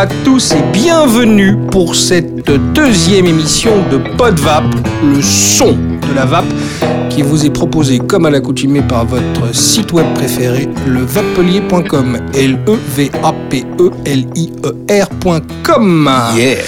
à tous et bienvenue pour cette deuxième émission de PodVap, le son de la vape, qui vous est proposé comme à l'accoutumée par votre site web préféré, le vapelier.com. L-E-V-A-P-E-L-I-E-R.com. Yeah.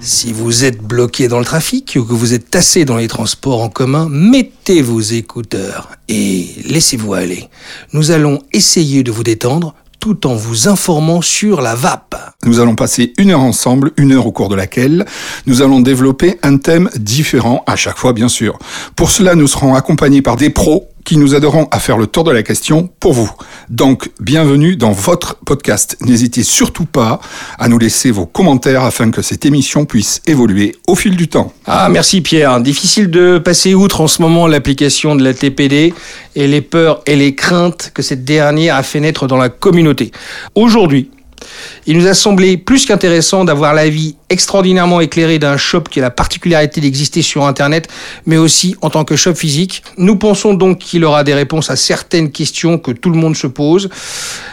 Si vous êtes bloqué dans le trafic ou que vous êtes tassé dans les transports en commun, mettez vos écouteurs et laissez-vous aller. Nous allons essayer de vous détendre tout en vous informant sur la vape. Nous allons passer une heure ensemble, une heure au cours de laquelle nous allons développer un thème différent à chaque fois, bien sûr. Pour cela, nous serons accompagnés par des pros qui nous aideront à faire le tour de la question pour vous. Donc, bienvenue dans votre podcast. N'hésitez surtout pas à nous laisser vos commentaires afin que cette émission puisse évoluer au fil du temps. Ah, merci Pierre. Difficile de passer outre en ce moment l'application de la TPD et les peurs et les craintes que cette dernière a fait naître dans la communauté. Aujourd'hui, il nous a semblé plus qu'intéressant d'avoir l'avis extraordinairement éclairé d'un shop qui a la particularité d'exister sur Internet, mais aussi en tant que shop physique. Nous pensons donc qu'il aura des réponses à certaines questions que tout le monde se pose.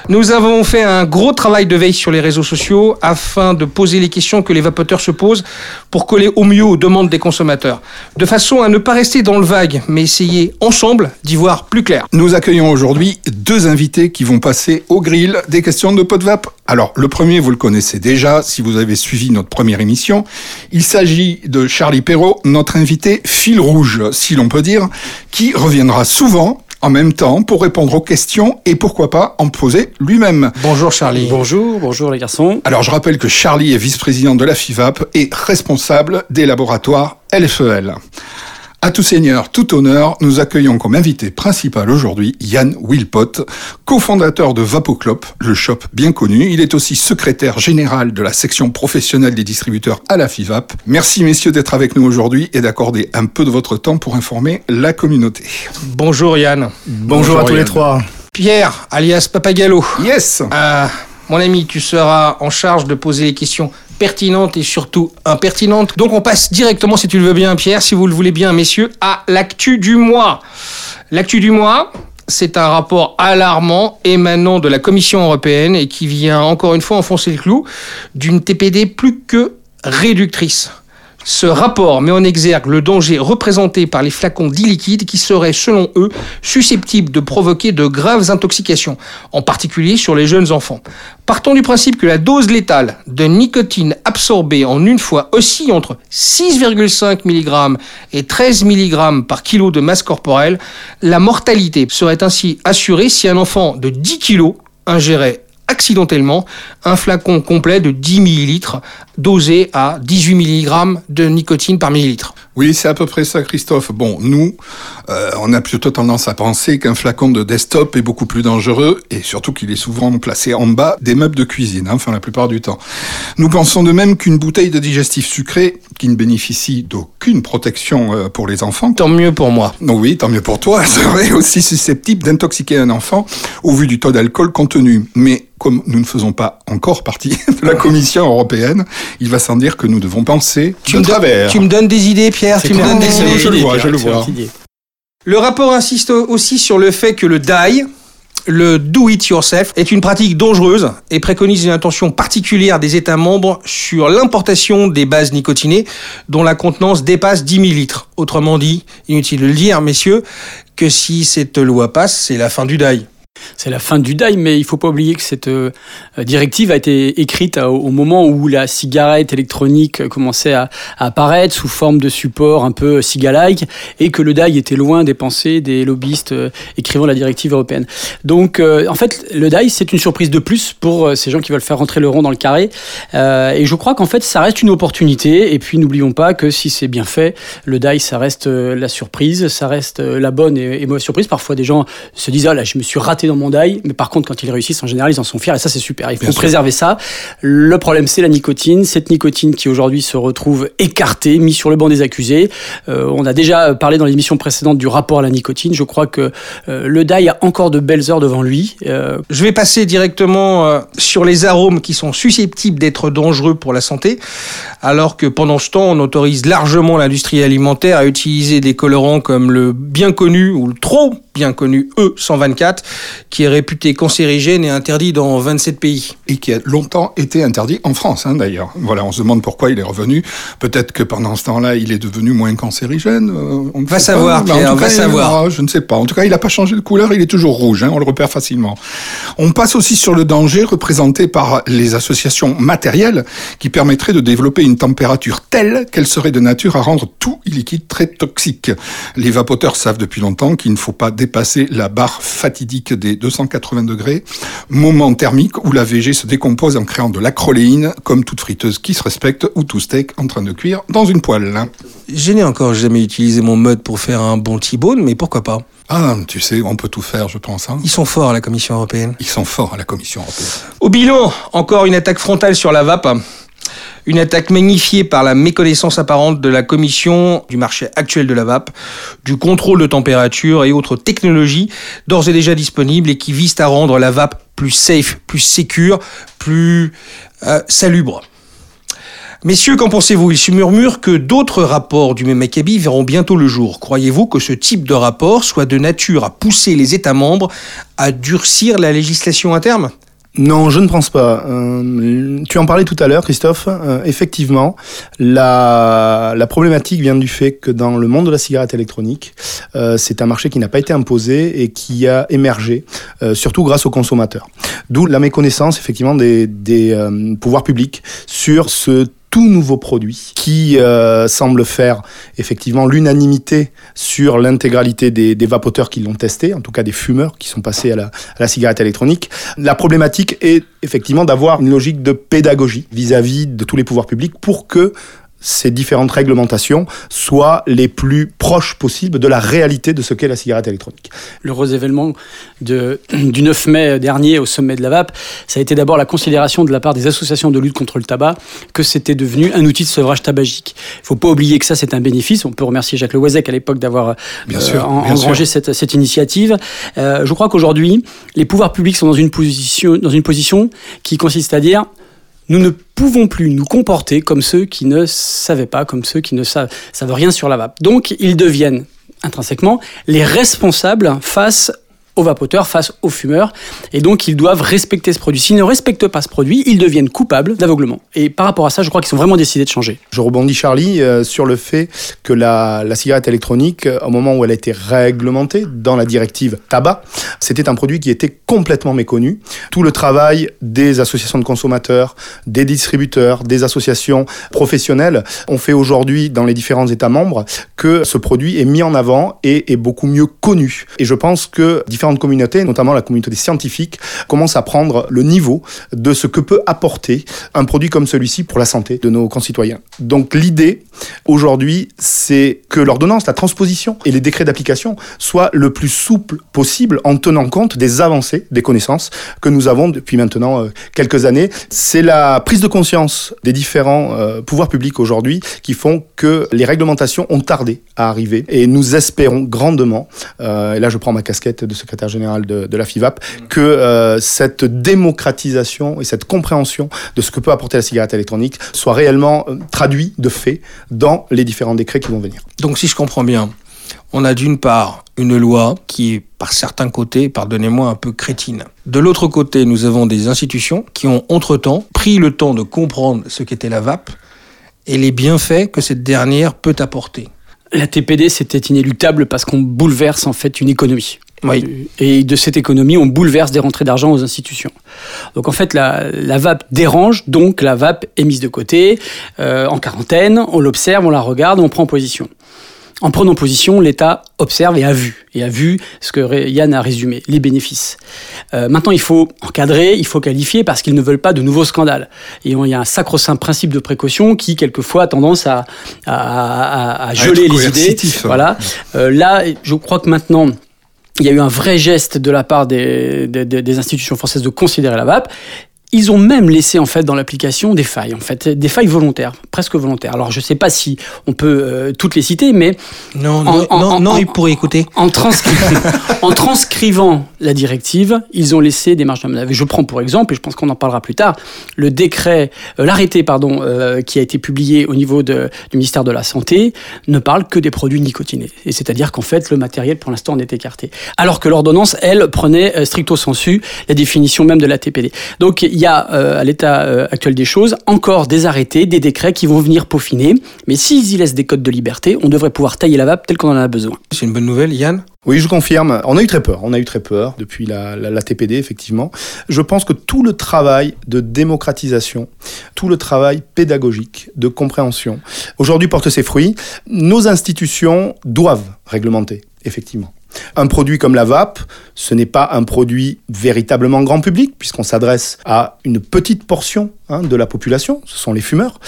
Nous avons fait un gros travail de veille sur les réseaux sociaux afin de poser les questions que les vapoteurs se posent pour coller au mieux aux demandes des consommateurs, de façon à ne pas rester dans le vague, mais essayer ensemble d'y voir plus clair. Nous accueillons aujourd'hui deux invités qui vont passer au grill des questions de PodVap. Alors, le premier, vous le connaissez déjà si vous avez suivi notre première émission. Il s'agit de Charlie Perrault, notre invité fil rouge, si l'on peut dire, qui reviendra souvent en même temps pour répondre aux questions et pourquoi pas en poser lui-même. Bonjour Charlie. Bonjour, bonjour les garçons. Alors, je rappelle que Charlie est vice-président de la FIVAP et responsable des laboratoires LFEL. À tout seigneur, tout honneur, nous accueillons comme invité principal aujourd'hui Yann Wilpot, cofondateur de Vapoclop, le shop bien connu. Il est aussi secrétaire général de la section professionnelle des distributeurs à la FIVAP. Merci messieurs d'être avec nous aujourd'hui et d'accorder un peu de votre temps pour informer la communauté. Bonjour Yann. Bonjour, à tous Yann. les trois. Pierre, alias Papagallo. Yes Euh, mon ami, tu seras en charge de poser les questions pertinentes et surtout impertinentes. Donc on passe directement, si tu le veux bien, Pierre, si vous le voulez bien, messieurs, à l'actu du mois. L'actu du mois, c'est un rapport alarmant émanant de la Commission européenne et qui vient encore une fois enfoncer le clou d'une TPD plus que réductrice. Ce rapport met en exergue le danger représenté par les flacons d'e-liquide qui seraient, selon eux, susceptibles de provoquer de graves intoxications, en particulier sur les jeunes enfants. Partons du principe que la dose létale de nicotine absorbée en une fois oscille entre 6,5 mg et 13 mg par kilo de masse corporelle, la mortalité serait ainsi assurée si un enfant de 10 kg ingérait accidentellement un flacon complet de 10 ml dosé à 18 mg de nicotine par millilitre. Oui, c'est à peu près ça, Christophe. Bon, nous, euh, on a plutôt tendance à penser qu'un flacon de desktop est beaucoup plus dangereux et surtout qu'il est souvent placé en bas des meubles de cuisine, hein, enfin la plupart du temps. Nous pensons de même qu'une bouteille de digestif sucré, qui ne bénéficie d'aucune protection euh, pour les enfants, Tant mieux pour moi. donc oui, tant mieux pour toi, serait aussi susceptible d'intoxiquer un enfant au vu du taux d'alcool contenu. Mais comme nous ne faisons pas encore partie de la Commission européenne, il va sans dire que nous devons penser Tu de me, donnes- travers. tu me donnes des idées, Pierre, tu me clair. donnes des c'est idées. je le vois, je le Excellente vois. idée. Le rapport insiste aussi sur le fait que le DIE, le do it yourself, est une pratique dangereuse et préconise une attention particulière des États membres sur l'importation des bases nicotinées dont la contenance dépasse 10 millilitres. Autrement dit, inutile de le dire, messieurs, que si cette loi passe, c'est la fin du DIE. C'est la fin du DAI, mais il faut pas oublier que cette euh, directive a été écrite au moment où la cigarette électronique commençait à, apparaître sous forme de support un peu cigalike et que le DAI était loin des pensées des lobbyistes euh, écrivant la directive européenne. Donc, euh, en fait, le DAI, c'est une surprise de plus pour ces gens qui veulent faire rentrer le rond dans le carré. Et je crois qu'en fait, ça reste une opportunité. Et puis, n'oublions pas que si c'est bien fait, le DAI, ça reste la surprise, ça reste la bonne et, et mauvaise surprise. Parfois, des gens se disent, ah là, je me suis raté dans mon DAI. Mais par contre, quand ils réussissent, en général, ils en sont fiers. Et ça, c'est super. Il faut Bien sûr. préserver ça. Le problème, c'est la nicotine. Cette nicotine qui aujourd'hui se retrouve écartée, mise sur le banc des accusés. Euh, on a déjà parlé dans l'émission précédente du rapport à la nicotine. Je crois que euh, le DAI a encore de belles heures devant lui. Euh, Je vais passer directement sur les arômes qui sont susceptibles d'être dangereux pour la santé, alors que pendant ce temps, on autorise largement l'industrie alimentaire à utiliser des colorants comme le bien connu ou le trop bien connu E124, qui est réputé cancérigène et interdit dans 27 pays. Et qui a longtemps été interdit en France, hein, d'ailleurs. Voilà, on se demande pourquoi il est revenu. Peut-être que pendant ce temps-là, il est devenu moins cancérigène. Euh, on va savoir, Pierre, on va savoir. je ne sais pas. En tout cas, il n'a pas changé de couleur, il est toujours rouge, hein, on le repère facilement. On passe aussi sur le danger représenté par les associations matérielles qui permettraient de développer une température telle qu'elle serait de nature à rendre tout liquide très toxique. Les vapoteurs savent depuis longtemps qu'il ne faut pas dépasser la barre fatidique des 280 degrés, moment thermique où la VG se décompose en créant de l'acroléine, comme toute friteuse qui se respecte ou tout steak en train de cuire dans une poêle. Je n'ai encore jamais utilisé mon mode pour faire un bon T-bone, mais pourquoi pas? Ah, tu sais, on peut tout faire, je pense. Hein. Ils sont forts à la Commission européenne. Ils sont forts à la Commission européenne. Au bilan, encore une attaque frontale sur la VAP. Une attaque magnifiée par la méconnaissance apparente de la Commission du marché actuel de la vape, du contrôle de température et autres technologies d'ores et déjà disponibles et qui visent à rendre la vape plus safe, plus sécure, plus euh, salubre. Messieurs, qu'en pensez-vous? Il se murmure que d'autres rapports du même acabit verront bientôt le jour. Croyez-vous que ce type de rapport soit de nature à pousser les États membres à durcir la législation à terme non, je ne pense pas. Euh, tu en parlais tout à l'heure, Christophe. Euh, effectivement, la, la, problématique vient du fait que dans le monde de la cigarette électronique, euh, c'est un marché qui n'a pas été imposé et qui a émergé, surtout grâce aux consommateurs. D'où la méconnaissance, effectivement, des, des pouvoirs publics sur ce tout nouveau produit qui euh, semble faire effectivement l'unanimité sur l'intégralité des, vapoteurs qui l'ont testé, en tout cas des fumeurs qui sont passés à la, cigarette électronique. La problématique est effectivement d'avoir une logique de pédagogie vis-à-vis -vis de tous les pouvoirs publics pour que ces différentes réglementations soient les plus proches possibles de la réalité de ce qu'est la cigarette électronique. L'heureux événement de, du 9 mai dernier au sommet de la VAP, ça a été d'abord la considération de la part des associations de lutte contre le tabac que c'était devenu un outil de sevrage tabagique. Il ne faut pas oublier que ça, c'est un bénéfice. On peut remercier Jacques Leoisec à l'époque d'avoir euh, engrangé cette, cette, initiative. Euh, je crois qu'aujourd'hui, les pouvoirs publics sont dans une position, dans une position qui consiste à dire nous ne pouvons plus nous comporter comme ceux qui ne savaient pas, comme ceux qui ne savent, savent rien sur la vape. Donc ils deviennent intrinsèquement les responsables face aux vapoteurs, face aux fumeurs. Et donc, ils doivent respecter ce produit. S'ils ne respectent pas ce produit, ils deviennent coupables d'aveuglement. Et par rapport à ça, je crois qu'ils sont vraiment décidés de changer. Je rebondis, Charlie, euh, sur le fait que la, cigarette électronique, au moment où elle a été réglementée dans la directive tabac, c'était un produit qui était complètement méconnu. Tout le travail des associations de consommateurs, des distributeurs, des associations professionnelles ont fait aujourd'hui dans les différents États membres que ce produit est mis en avant et est beaucoup mieux connu. Et je pense que différentes communautés, notamment la communauté des scientifiques, commencent à prendre le niveau de ce que peut apporter un produit comme celui-ci pour la santé de nos concitoyens. Donc l'idée aujourd'hui, c'est que l'ordonnance, la transposition et les décrets d'application soient le plus souple possible en tenant compte des avancées des connaissances que nous avons depuis maintenant euh, quelques années. C'est la prise de conscience des différents euh, pouvoirs publics aujourd'hui qui font que les réglementations ont tardé à arriver et nous espérons grandement, euh, et là je prends ma casquette de secrétaire secrétaire général de, la FIVAP, que euh, cette démocratisation et cette compréhension de ce que peut apporter la cigarette électronique soit réellement euh, traduit de fait dans les différents décrets qui vont venir. Donc si je comprends bien, on a d'une part une loi qui est par certains côtés, pardonnez-moi, un peu crétine. De l'autre côté, nous avons des institutions qui ont entre-temps pris le temps de comprendre ce qu'était la VAP et les bienfaits que cette dernière peut apporter. La TPD, c'était inéluctable parce qu'on bouleverse en fait une économie. Oui. Et de cette économie, on bouleverse des rentrées d'argent aux institutions. Donc en fait, la, la, vape dérange, donc la vape est mise de côté, euh, en quarantaine, on l'observe, on la regarde, on prend position. En prenant position, l'État observe et a vu, et a vu ce que Yann a résumé, les bénéfices. Euh, maintenant, il faut encadrer, il faut qualifier, parce qu'ils ne veulent pas de nouveaux scandales. Et il y a un sacro-saint principe de précaution qui, quelquefois, a tendance à, à, à, geler les idées. Voilà. Euh, là, je crois que maintenant, il y a eu un vrai geste de la part des, institutions françaises de considérer la vape. Ils ont même laissé en fait dans l'application des failles, en fait, des failles volontaires, presque volontaires. Alors je ne sais pas si on peut euh, toutes les citer, mais Non, En- non, en- non, en- non, en- il pourrait écouter. en, transcri- en transcrivant la directive, ils ont laissé des marges de manœuvre. Je prends pour exemple, et je pense qu'on en parlera plus tard, le décret, euh, l'arrêté pardon, euh, qui a été publié au niveau de- du ministère de la Santé ne parle que des produits nicotinés. Et c'est-à-dire qu'en fait, le matériel pour l'instant en est écarté. Alors que l'ordonnance, elle, prenait stricto sensu la définition même de la TPD. Donc il y a euh, à l'état euh, actuel des choses encore des arrêtés, des décrets qui vont venir peaufiner. Mais s'ils y laissent des codes de liberté, on devrait pouvoir tailler la vape tel qu'on en a besoin. C'est une bonne nouvelle, Yann? Oui, je confirme. On a eu très peur. On a eu très peur depuis la, la- la TPD, effectivement. Je pense que tout le travail de démocratisation, tout le travail pédagogique, de compréhension, aujourd'hui porte ses fruits. Nos institutions doivent réglementer, effectivement. Un produit comme la vape, ce n'est pas un produit véritablement grand public, puisqu'on s'adresse à une petite portion hein, de la population, ce sont les fumeurs.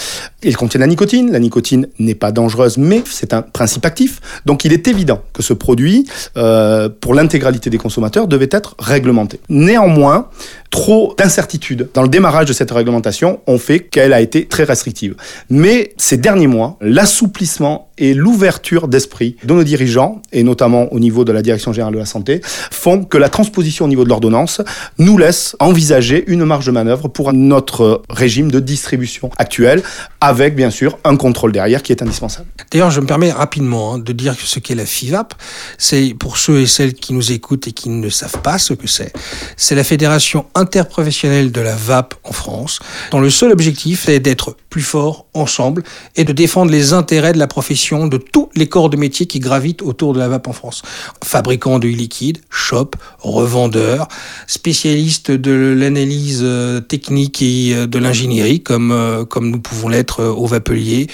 Il contient la nicotine. La nicotine n'est pas dangereuse, mais c'est un principe actif. Donc il est évident que ce produit, euh, pour l'intégralité des consommateurs, devait être réglementé. Néanmoins, trop d'incertitudes dans le démarrage de cette réglementation ont fait qu'elle a été très restrictive. Mais ces derniers mois, l'assouplissement et l'ouverture d'esprit de nos dirigeants, et notamment au niveau de la Direction générale de la santé, font que la transposition au niveau de l'ordonnance nous laisse envisager une marge de manœuvre pour notre régime de distribution actuel, avec bien sûr un contrôle derrière qui est indispensable. D'ailleurs, je me permets rapidement hein, de dire ce qu'est la FIVAP. C'est pour ceux et celles qui nous écoutent et qui ne savent pas ce que c'est. C'est la fédération interprofessionnelle de la vape en France, dont le seul objectif est d'être plus forts ensemble et de défendre les intérêts de la profession de tous les corps de métier qui gravitent autour de la vape en France. Fabricants de liquide, shop, revendeurs, spécialistes de l'analyse euh, technique et euh, de l'ingénierie, comme, euh, comme nous pouvons l'être au vapelier,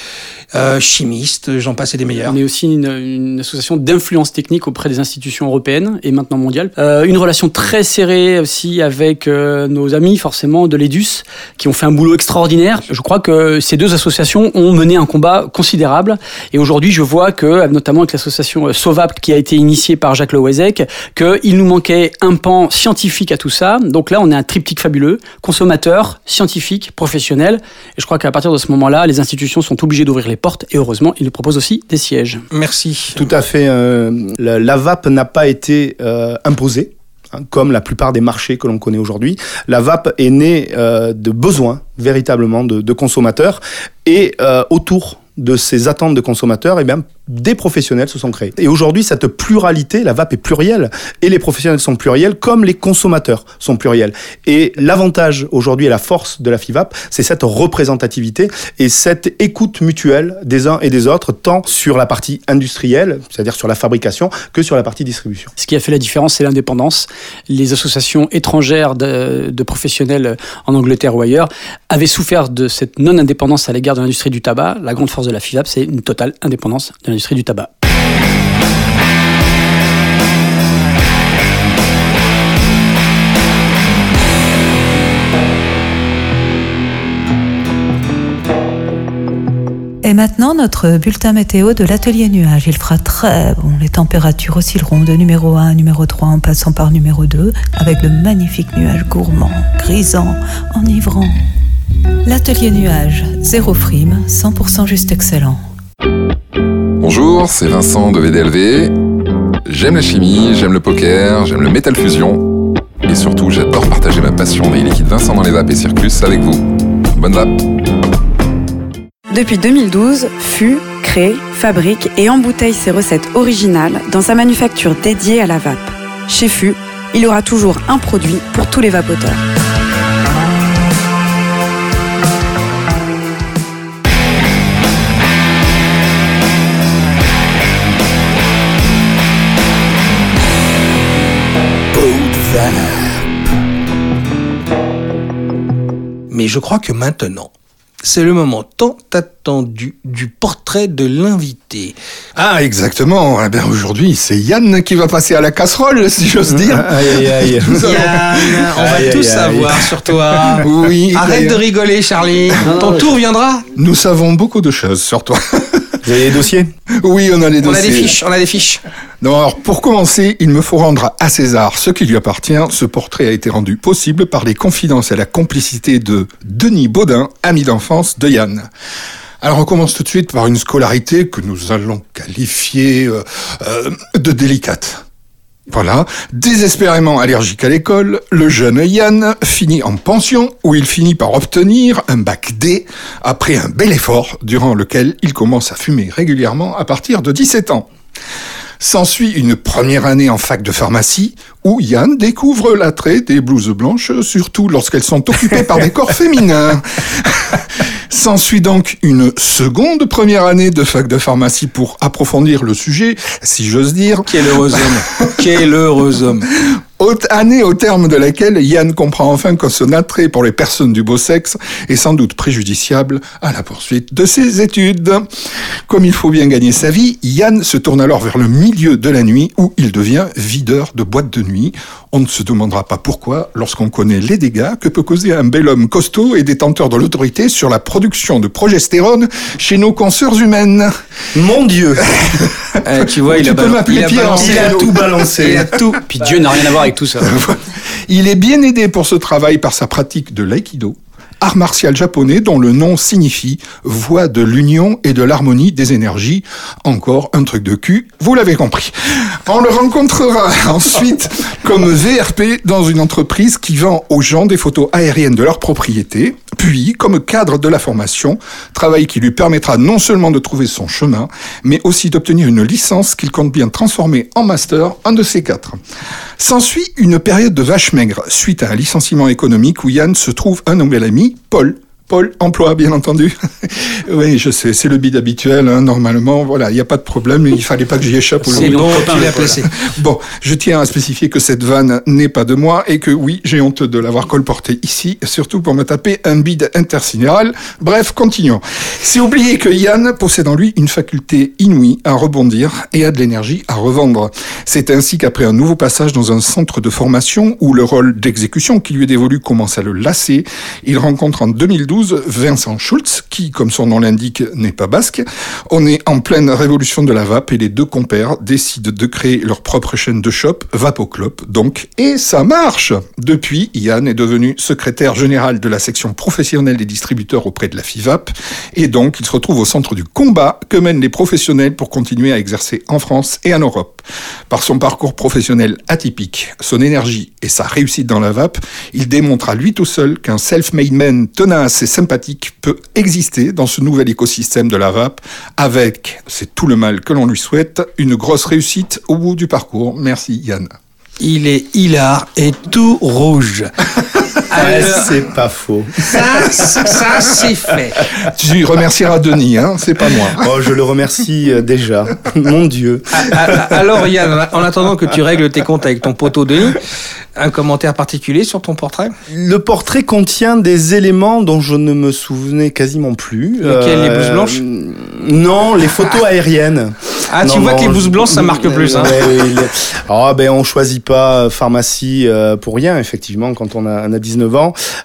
chimistes, j'en passe et des meilleurs. On est aussi une, une association d'influence technique auprès des institutions européennes et maintenant mondiales. Euh, une relation très serrée aussi avec nos amis forcément de l'EDUS qui ont fait un boulot extraordinaire. Je crois que ces deux associations ont mené un combat considérable et aujourd'hui je vois que notamment avec l'association euh, Sovap qui a été initiée par Jacques Lewezek qu'il nous manquait un pan scientifique à tout ça. Donc là on est un triptyque fabuleux, consommateur, scientifique, professionnel et je crois qu'à partir de ce moment-là les institutions sont obligées d'ouvrir les portes et heureusement ils nous proposent aussi des sièges. Merci. Tout à fait. euh, la, la vape n'a pas été euh, imposée. Hein, Comme la plupart des marchés que l'on connaît aujourd'hui, la vape est née euh, de besoins véritablement de, consommateurs. Et euh, autour de ces attentes de consommateurs, eh bien, des professionnels se sont créés. Et aujourd'hui, cette pluralité, la vape est plurielle, et les professionnels sont pluriels, comme les consommateurs sont pluriels. Et l'avantage aujourd'hui et la force de la FIVAP, c'est cette représentativité et cette écoute mutuelle des uns et des autres, tant sur la partie industrielle, c'est-à-dire sur la fabrication, que sur la partie distribution. Ce qui a fait la différence, c'est l'indépendance. Les associations étrangères de, de professionnels en Angleterre ou ailleurs avaient souffert de cette non-indépendance à l'égard de l'industrie du tabac. La grande force de la FIVAP, c'est une totale indépendance de l'industrie du tabac. Et maintenant, notre bulletin météo de l'atelier nuage. Il fera très bon. Les températures oscilleront de numéro 1 à numéro 3 en passant par numéro 2 avec de magnifiques nuages gourmands, grisants, enivrants. L'atelier nuage, zéro frime, 100% juste excellent. Bonjour, c'est Vincent de VDLV. J'aime la chimie, j'aime le poker, j'aime le métal fusion. Et surtout, j'adore partager ma passion des liquides Vincent dans les vapes et Circus avec vous. Bonne vape Depuis 2012, FU crée, fabrique et embouteille ses recettes originales dans sa manufacture dédiée à la vape. Chez FU, il aura toujours un produit pour tous les vapoteurs. Je crois que maintenant, c'est le moment tant attendu du portrait de l'invité. Ah, exactement. Eh bien, aujourd'hui, c'est Yann qui va passer à la casserole, si j'ose dire. Aïe, aïe, aïe. Yann, on va tout savoir sur toi. Oui. Arrête de rigoler, Charlie. Ton tour viendra. Nous savons beaucoup de choses sur toi. Vous avez des dossiers? Oui, on a les On dossiers. a des fiches, on a des fiches. Non, alors pour commencer, il me faut rendre à César ce qui lui appartient. Ce portrait a été rendu possible par les confidences et la complicité de Denis Baudin, ami d'enfance de Yann. Alors on commence tout de suite par une scolarité que nous allons qualifier euh, euh, de délicate. Voilà, désespérément allergique à l'école, le jeune Yann finit en pension où il finit par obtenir un bac D après un bel effort durant lequel il commence à fumer régulièrement à partir de 17 ans. S'ensuit une première année en fac de pharmacie où Yann découvre l'attrait des blouses blanches, surtout lorsqu'elles sont occupées par des corps féminins. S'ensuit donc une seconde première année de fac de pharmacie pour approfondir le sujet, si j'ose dire. Quel heureux homme. Quel heureux homme. Haute année au terme de laquelle Yann comprend enfin que son attrait pour les personnes du beau sexe est sans doute préjudiciable à la poursuite de ses études. Comme il faut bien gagner sa vie, Yann se tourne alors vers le milieu de la nuit où il devient videur de boîte de nuit. On ne se demandera pas pourquoi lorsqu'on connaît les dégâts que peut causer un bel homme costaud et détenteur de l'autorité sur la production de progestérone chez nos consoeurs humaines. Mon Dieu Eh, tu vois, il Tu a, peux bal- m'appeler il a balancé. il a tout balancé. Il a tout. Puis Dieu n'a rien à voir avec tout ça. Il est bien aidé pour ce travail par sa pratique de l'aïkido, art martial japonais dont le nom signifie voie de l'union et de l'harmonie des énergies. Encore un truc de cul, vous l'avez compris. On le rencontrera ensuite comme VRP dans une entreprise qui vend aux gens des photos aériennes de leur propriété, puis comme cadre de la formation, travail qui lui permettra non seulement de trouver son chemin, mais aussi d'obtenir une licence qu'il compte bien transformer en master, un de ces quatre. S'ensuit une période de vache maigre suite à un licenciement économique où Yann se trouve un nouvel ami, Paul. Paul, emploi, bien entendu. oui, je sais, c'est le bide habituel, hein, normalement. Voilà, il n'y a pas de problème, il fallait pas que j'y échappe. Aujourd'hui. bon, je tiens à spécifier que cette vanne n'est pas de moi et que oui, j'ai honte de l'avoir colportée ici, surtout pour me taper un bide intersidéral. Bref, continuons. C'est oublier que Yann possède en lui une faculté inouïe à rebondir et a de l'énergie à revendre. C'est ainsi qu'après un nouveau passage dans un centre de formation où le rôle d'exécution qui lui est dévolu commence à le lasser, il rencontre en 2012 Vincent Schultz, qui, comme son nom l'indique, n'est pas basque. On est en pleine révolution de la vape et les deux compères décident de créer leur propre chaîne de shop, Vapoclop, donc. Et ça marche Depuis, Yann est devenu secrétaire général de la section professionnelle des distributeurs auprès de la FIVAP, et donc il se retrouve au centre du combat que mènent les professionnels pour continuer à exercer en France et en Europe. Par son parcours professionnel atypique, son énergie et sa réussite dans la vape, il démontre à lui tout seul qu'un self-made man tenace et sympathique peut exister dans ce nouvel écosystème de la vape avec, c'est tout le mal que l'on lui souhaite, une grosse réussite au bout du parcours. Merci Yann. Il est hilar et tout rouge. Ouais, c'est pas faux. ça, ça c'est fait. Tu remercieras Denis, hein, c'est pas moi. Oh, je le remercie euh, déjà. Mon Dieu. Ah, ah, Alors Yann, en attendant que tu règles tes comptes avec ton poteau Denis, un commentaire particulier sur ton portrait? Le portrait contient des éléments dont je ne me souvenais quasiment plus. Euh, Lesquels, les blouses blanches? Non, les photos aériennes. Ah, tu Non, vois non, que les blouses blanches, ça marque plus. Hein. Ah ben on choisit pas euh, pharmacie euh, pour rien effectivement quand on a, on a 19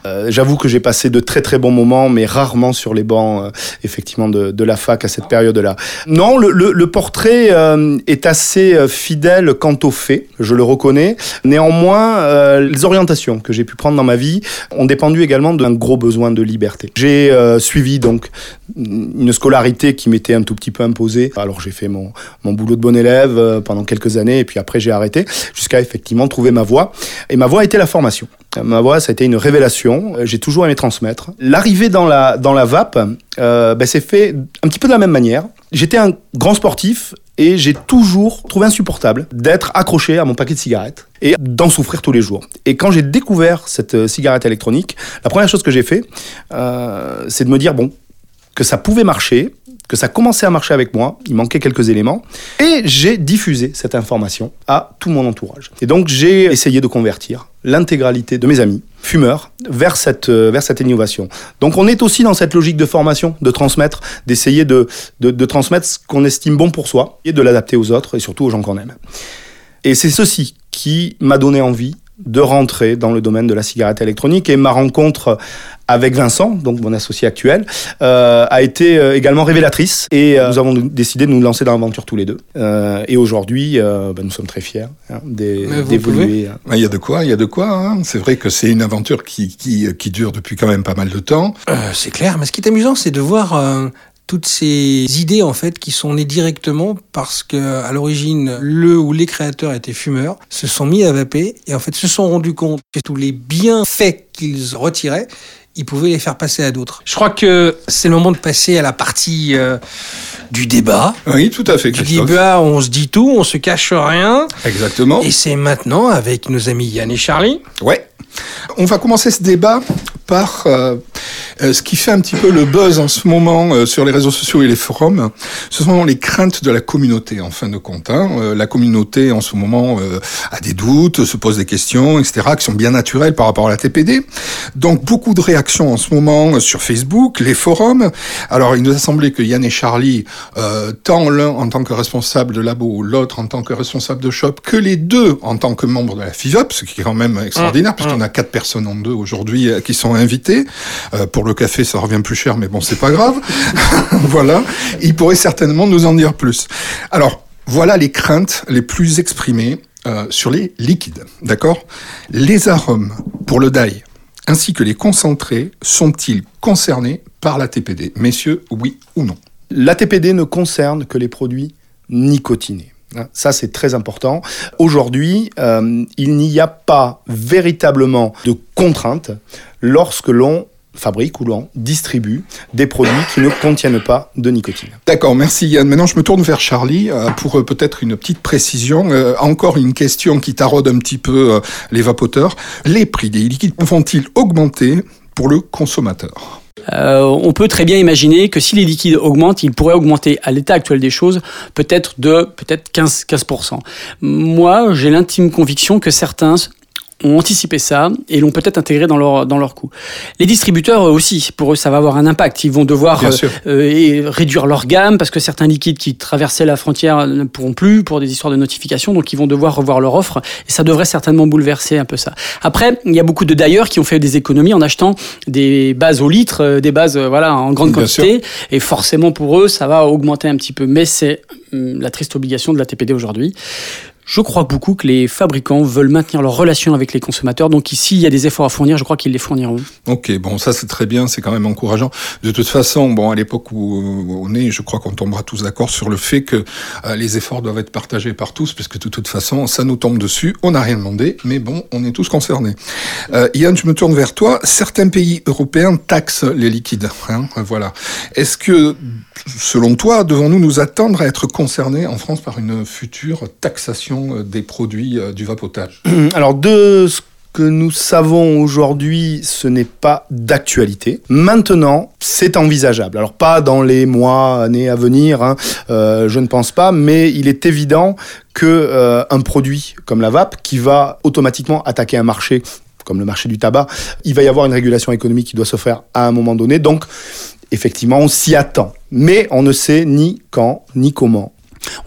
Euh, J'avoue que j'ai passé de très très bons moments mais rarement sur les bancs euh, effectivement de, la fac à cette période-là. Non, le, portrait euh, est assez fidèle quant aux faits, je le reconnais. Néanmoins, les orientations que j'ai pu prendre dans ma vie ont dépendu également d'un gros besoin de liberté. J'ai suivi donc une scolarité qui m'était un tout petit peu imposée. Alors j'ai fait mon, mon boulot de bon élève pendant quelques années et puis après j'ai arrêté jusqu'à effectivement trouver ma voie. Et ma voie été la formation. Ma voie, ça a été une révélation. J'ai toujours aimé transmettre. L'arrivée dans la, dans la vape, euh, ben, c'est fait un petit peu de la même manière. J'étais un grand sportif et j'ai toujours trouvé insupportable d'être accroché à mon paquet de cigarettes et d'en souffrir tous les jours. Et quand j'ai découvert cette euh, cigarette électronique, la première chose que j'ai fait, euh, c'est de me dire, bon, que ça pouvait marcher, que ça commençait à marcher avec moi, il manquait quelques éléments, et j'ai diffusé cette information à tout mon entourage. Et donc j'ai essayé de convertir l'intégralité de mes amis fumeurs vers cette, euh, vers cette innovation. Donc on est aussi dans cette logique de formation, de transmettre, d'essayer de, de, de transmettre ce qu'on estime bon pour soi et de l'adapter aux autres et surtout aux gens qu'on aime. Et c'est ceci qui m'a donné envie de rentrer dans le domaine de la cigarette électronique et ma rencontre avec Vincent, donc mon associé actuel, euh, a été euh, également révélatrice et euh, nous avons décidé de nous lancer dans l'aventure tous les deux. Euh, et aujourd'hui, euh, bah, nous sommes très fiers hein, d'évoluer. hein. Il y a de quoi, il y a de quoi. hein. C'est vrai que c'est une aventure qui, qui, qui dure depuis quand même pas mal de temps. Euh, c'est clair, mais ce qui est amusant, c'est de voir euh, toutes ces idées en fait qui sont nées directement parce que à l'origine, le ou les créateurs étaient fumeurs, se sont mis à vaper et en fait se sont rendus compte que tous les bienfaits qu'ils retiraient, ils pouvaient les faire passer à d'autres. Je crois que c'est le moment de passer à la partie euh, du débat. Oui, tout à fait, Du débat, on se dit tout, on se cache rien. Exactement. Et c'est maintenant avec nos amis Yann et Charlie. Ouais. On va commencer ce débat par euh, euh, ce qui fait un petit peu le buzz en ce moment euh, sur les réseaux sociaux et les forums. Ce sont les craintes de la communauté, en fin de compte. hein. Euh, la communauté, en ce moment, a des doutes, se pose des questions, etc., qui sont bien naturelles par rapport à la TPD. Donc, beaucoup de réactions en ce moment sur Facebook, les forums. Alors, il nous a semblé que Yann et Charlie, tant l'un en tant que responsable de labo, l'autre en tant que responsable de shop, que les deux en tant que membres de la FIVOP, ce qui est quand même extraordinaire, puisqu'on a quatre personnes en deux aujourd'hui euh, qui sont invitées. Euh, pour le café, ça revient plus cher, mais bon, c'est pas grave. voilà. Ils pourraient certainement nous en dire plus. Alors, voilà les craintes les plus exprimées euh, sur les liquides. D'accord? Les arômes pour le dye ainsi que les concentrés sont-ils concernés par la TPD Messieurs, oui ou non? La TPD ne concerne que les produits nicotinés. Hein, Ça, c'est très important. Aujourd'hui, euh, il n'y a pas véritablement de contrainte lorsque l'on fabrique ou l'on distribue des produits qui ne contiennent pas de nicotine. D'accord, merci Yann. Maintenant, je me tourne vers Charlie euh, pour euh, peut-être une petite précision. Encore une question qui taraude un petit peu les vapoteurs. Les prix des liquides vont-ils augmenter pour le consommateur? Euh, on peut très bien imaginer que si les liquides augmentent, ils pourraient augmenter à l'état actuel des choses peut-être de peut-être 15, 15%. Moi, j'ai l'intime conviction que certains ont anticipé ça et l'ont peut-être intégré dans leur, dans leur coût. Les distributeurs eux aussi, pour eux, ça va avoir un impact. Ils vont devoir euh, euh, réduire leur gamme parce que certains liquides qui traversaient la frontière ne pourront plus pour des histoires de notification, donc ils vont devoir revoir leur offre et ça devrait certainement bouleverser un peu ça. Après, il y a beaucoup de d'ailleurs qui ont fait des économies en achetant des bases au litre, euh, des bases euh, voilà en grande Bien quantité et forcément pour eux ça va augmenter un petit peu, mais c'est hum, la triste obligation de la TPD aujourd'hui. Je crois beaucoup que les fabricants veulent maintenir leur relation avec les consommateurs, donc ici il y a des efforts à fournir, je crois qu'ils les fourniront. Ok, bon, ça c'est très bien, c'est quand même encourageant. De toute façon, bon, à l'époque où on est, je crois qu'on tombera tous d'accord sur le fait que euh, les efforts doivent être partagés par tous, puisque de toute façon, ça nous tombe dessus. On n'a rien demandé, mais bon, on est tous concernés. Euh, Yann, je me tourne vers toi. Certains pays européens taxent les liquides. Hein, voilà. Est-ce que, selon toi, devons-nous nous attendre à être concernés en France par une future taxation euh, des produits euh, du vapotage Alors de ce que nous savons aujourd'hui, ce n'est pas d'actualité. Maintenant, c'est envisageable. Alors pas dans les mois, années à venir, hein, euh, je ne pense pas, mais il est évident que euh, un produit comme la vape, qui va automatiquement attaquer un marché comme le marché du tabac, il va y avoir une régulation économique qui doit se faire à un moment donné. Donc, effectivement, on s'y attend. Mais on ne sait ni quand, ni comment.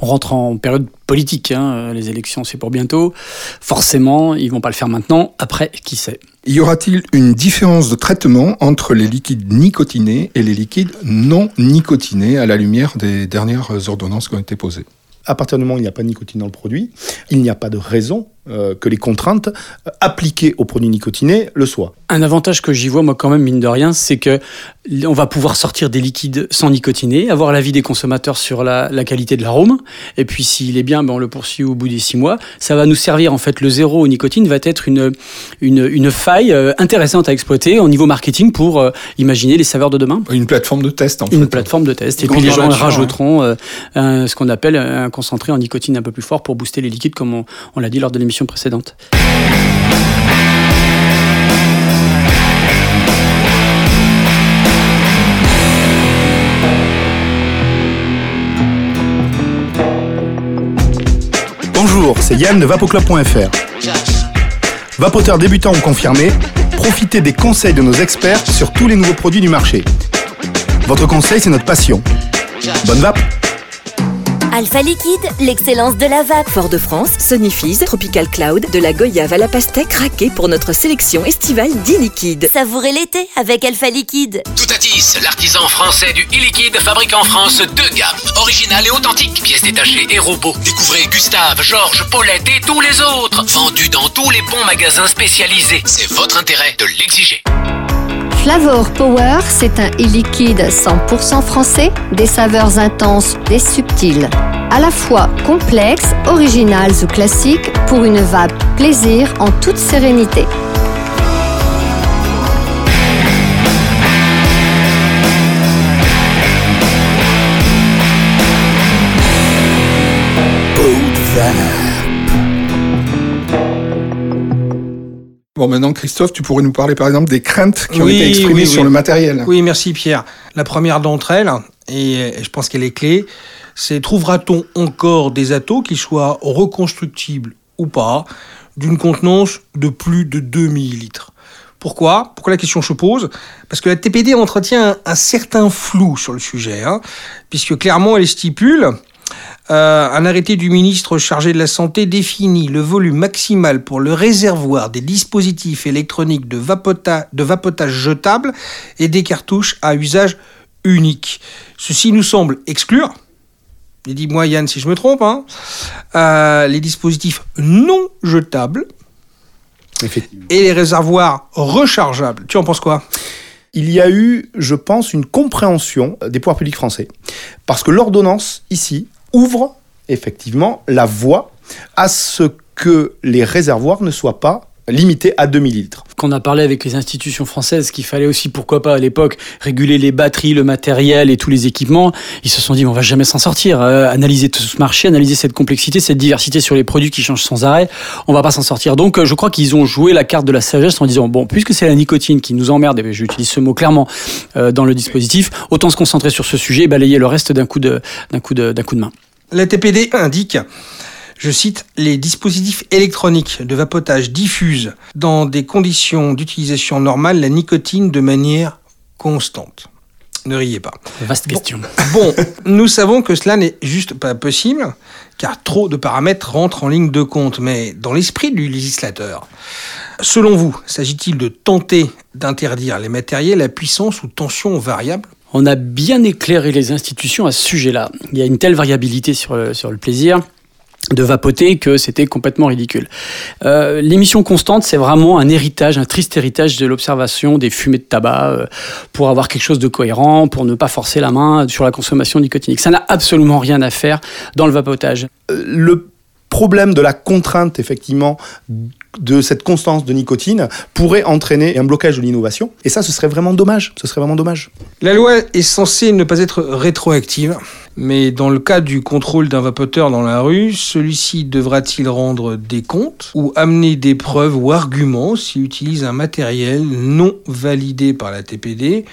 On rentre en période politique, hein, les élections c'est pour bientôt. Forcément, ils vont pas le faire maintenant. Après, qui sait? Y aura-t-il une différence de traitement entre les liquides nicotinés et les liquides non nicotinés à la lumière des dernières ordonnances qui ont été posées? À partir du moment où il n'y a pas de nicotine dans le produit, il n'y a pas de raison euh, que les contraintes euh, appliquées aux produits nicotinés le soient. Un avantage que j'y vois, moi, quand même, mine de rien, c'est que on va pouvoir sortir des liquides sans nicotinés, avoir l'avis des consommateurs sur la, la qualité de l'arôme, et puis s'il est bien, ben, on le poursuit au bout des six mois. Ça va nous servir, en fait, le zéro aux nicotine va être une, une, une faille euh, intéressante à exploiter au niveau marketing pour euh, imaginer les saveurs de demain. Une plateforme de test, en Une fait. plateforme de test. Et puis les gens rajouteront euh, un- ce qu'on appelle un concentré en nicotine un peu plus fort pour booster les liquides, comme on, on l'a dit lors de l'émission précédente. Bonjour, c'est Yann de vapoclub.fr. Vapoteur débutant ou confirmé, profitez des conseils de nos experts sur tous les nouveaux produits du marché. Votre conseil, c'est notre passion. Bonne vape Alpha Liquide, l'excellence de la vape. Fort-de-France, Sonifise, Tropical Cloud, de la goyave à la pastèque craquée pour notre sélection estivale d'e-liquide. Savourez l'été avec Alpha Liquide. Toutatis, l'artisan français du e-liquide, fabrique en France deux gammes, originales et authentiques, pièces détachées et robots. Découvrez Gustave, Georges, Paulette et tous les autres, vendus dans tous les bons magasins spécialisés. C'est votre intérêt de l'exiger. Flavor Power, c'est un e-liquide 100% français, des saveurs intenses et subtiles. À la fois complexes, originales ou classiques, pour une vape plaisir en toute sérénité. Bon, maintenant, Christophe, tu pourrais nous parler par exemple des craintes qui ont été exprimées oui, sur oui. le matériel. Oui, merci Pierre. La première d'entre elles, et je pense qu'elle est clé, c'est trouvera-t-on encore des atos qui soient reconstructibles ou pas, d'une contenance de plus de 2 millilitres? Pourquoi? Pourquoi la question se pose? Parce que la TPD entretient un, un certain flou sur le sujet, hein, puisque clairement elle stipule euh, un arrêté du ministre chargé de la Santé définit le volume maximal pour le réservoir des dispositifs électroniques de, vapota- de vapotage jetable et des cartouches à usage unique. Ceci nous semble exclure, et dis-moi Yann si je me trompe, hein, euh, les dispositifs non jetables et les réservoirs rechargeables. Tu en penses quoi? Il y a eu, je pense, une compréhension des pouvoirs publics français. Parce que l'ordonnance, ici, ouvre effectivement la voie à ce que les réservoirs ne soient pas limités à 2 millilitres. Qu'on a parlé avec les institutions françaises qu'il fallait aussi, pourquoi pas à l'époque, réguler les batteries, le matériel et tous les équipements. Ils se sont dit, on va jamais s'en sortir. Euh, analyser tout ce marché, analyser cette complexité, cette diversité sur les produits qui changent sans arrêt, on va pas s'en sortir. Donc, euh, je crois qu'ils ont joué la carte de la sagesse en disant, bon, puisque c'est la nicotine qui nous emmerde, et j'utilise ce mot clairement euh, dans le dispositif, autant se concentrer sur ce sujet et balayer le reste d'un coup de, d'un coup de, d'un coup de main. La TPD indique, je cite, les dispositifs électroniques de vapotage diffusent dans des conditions d'utilisation normale la nicotine de manière constante. Ne riez pas. Vaste question. Bon, nous savons que cela n'est juste pas possible, car trop de paramètres rentrent en ligne de compte. Mais dans l'esprit du législateur, selon vous, s'agit-il de tenter d'interdire les matériels à puissance ou tension variable? On a bien éclairé les institutions à ce sujet-là. Il y a une telle variabilité sur le, sur le plaisir de vapoter que c'était complètement ridicule. Euh, L'émission constante, c'est vraiment un héritage, un triste héritage de l'observation des fumées de tabac euh, pour avoir quelque chose de cohérent, pour ne pas forcer la main sur la consommation nicotinique. Ça n'a absolument rien à faire dans le vapotage. Euh, Le problème de la contrainte, effectivement, de cette constance de nicotine pourrait entraîner un blocage de l'innovation. Et ça, ce serait vraiment dommage. Ce serait vraiment dommage. La loi est censée ne pas être rétroactive, mais dans le cas du contrôle d'un vapoteur dans la rue, celui-ci devra-t-il rendre des comptes ou amener des preuves ou arguments s'il utilise un matériel non validé par la TPD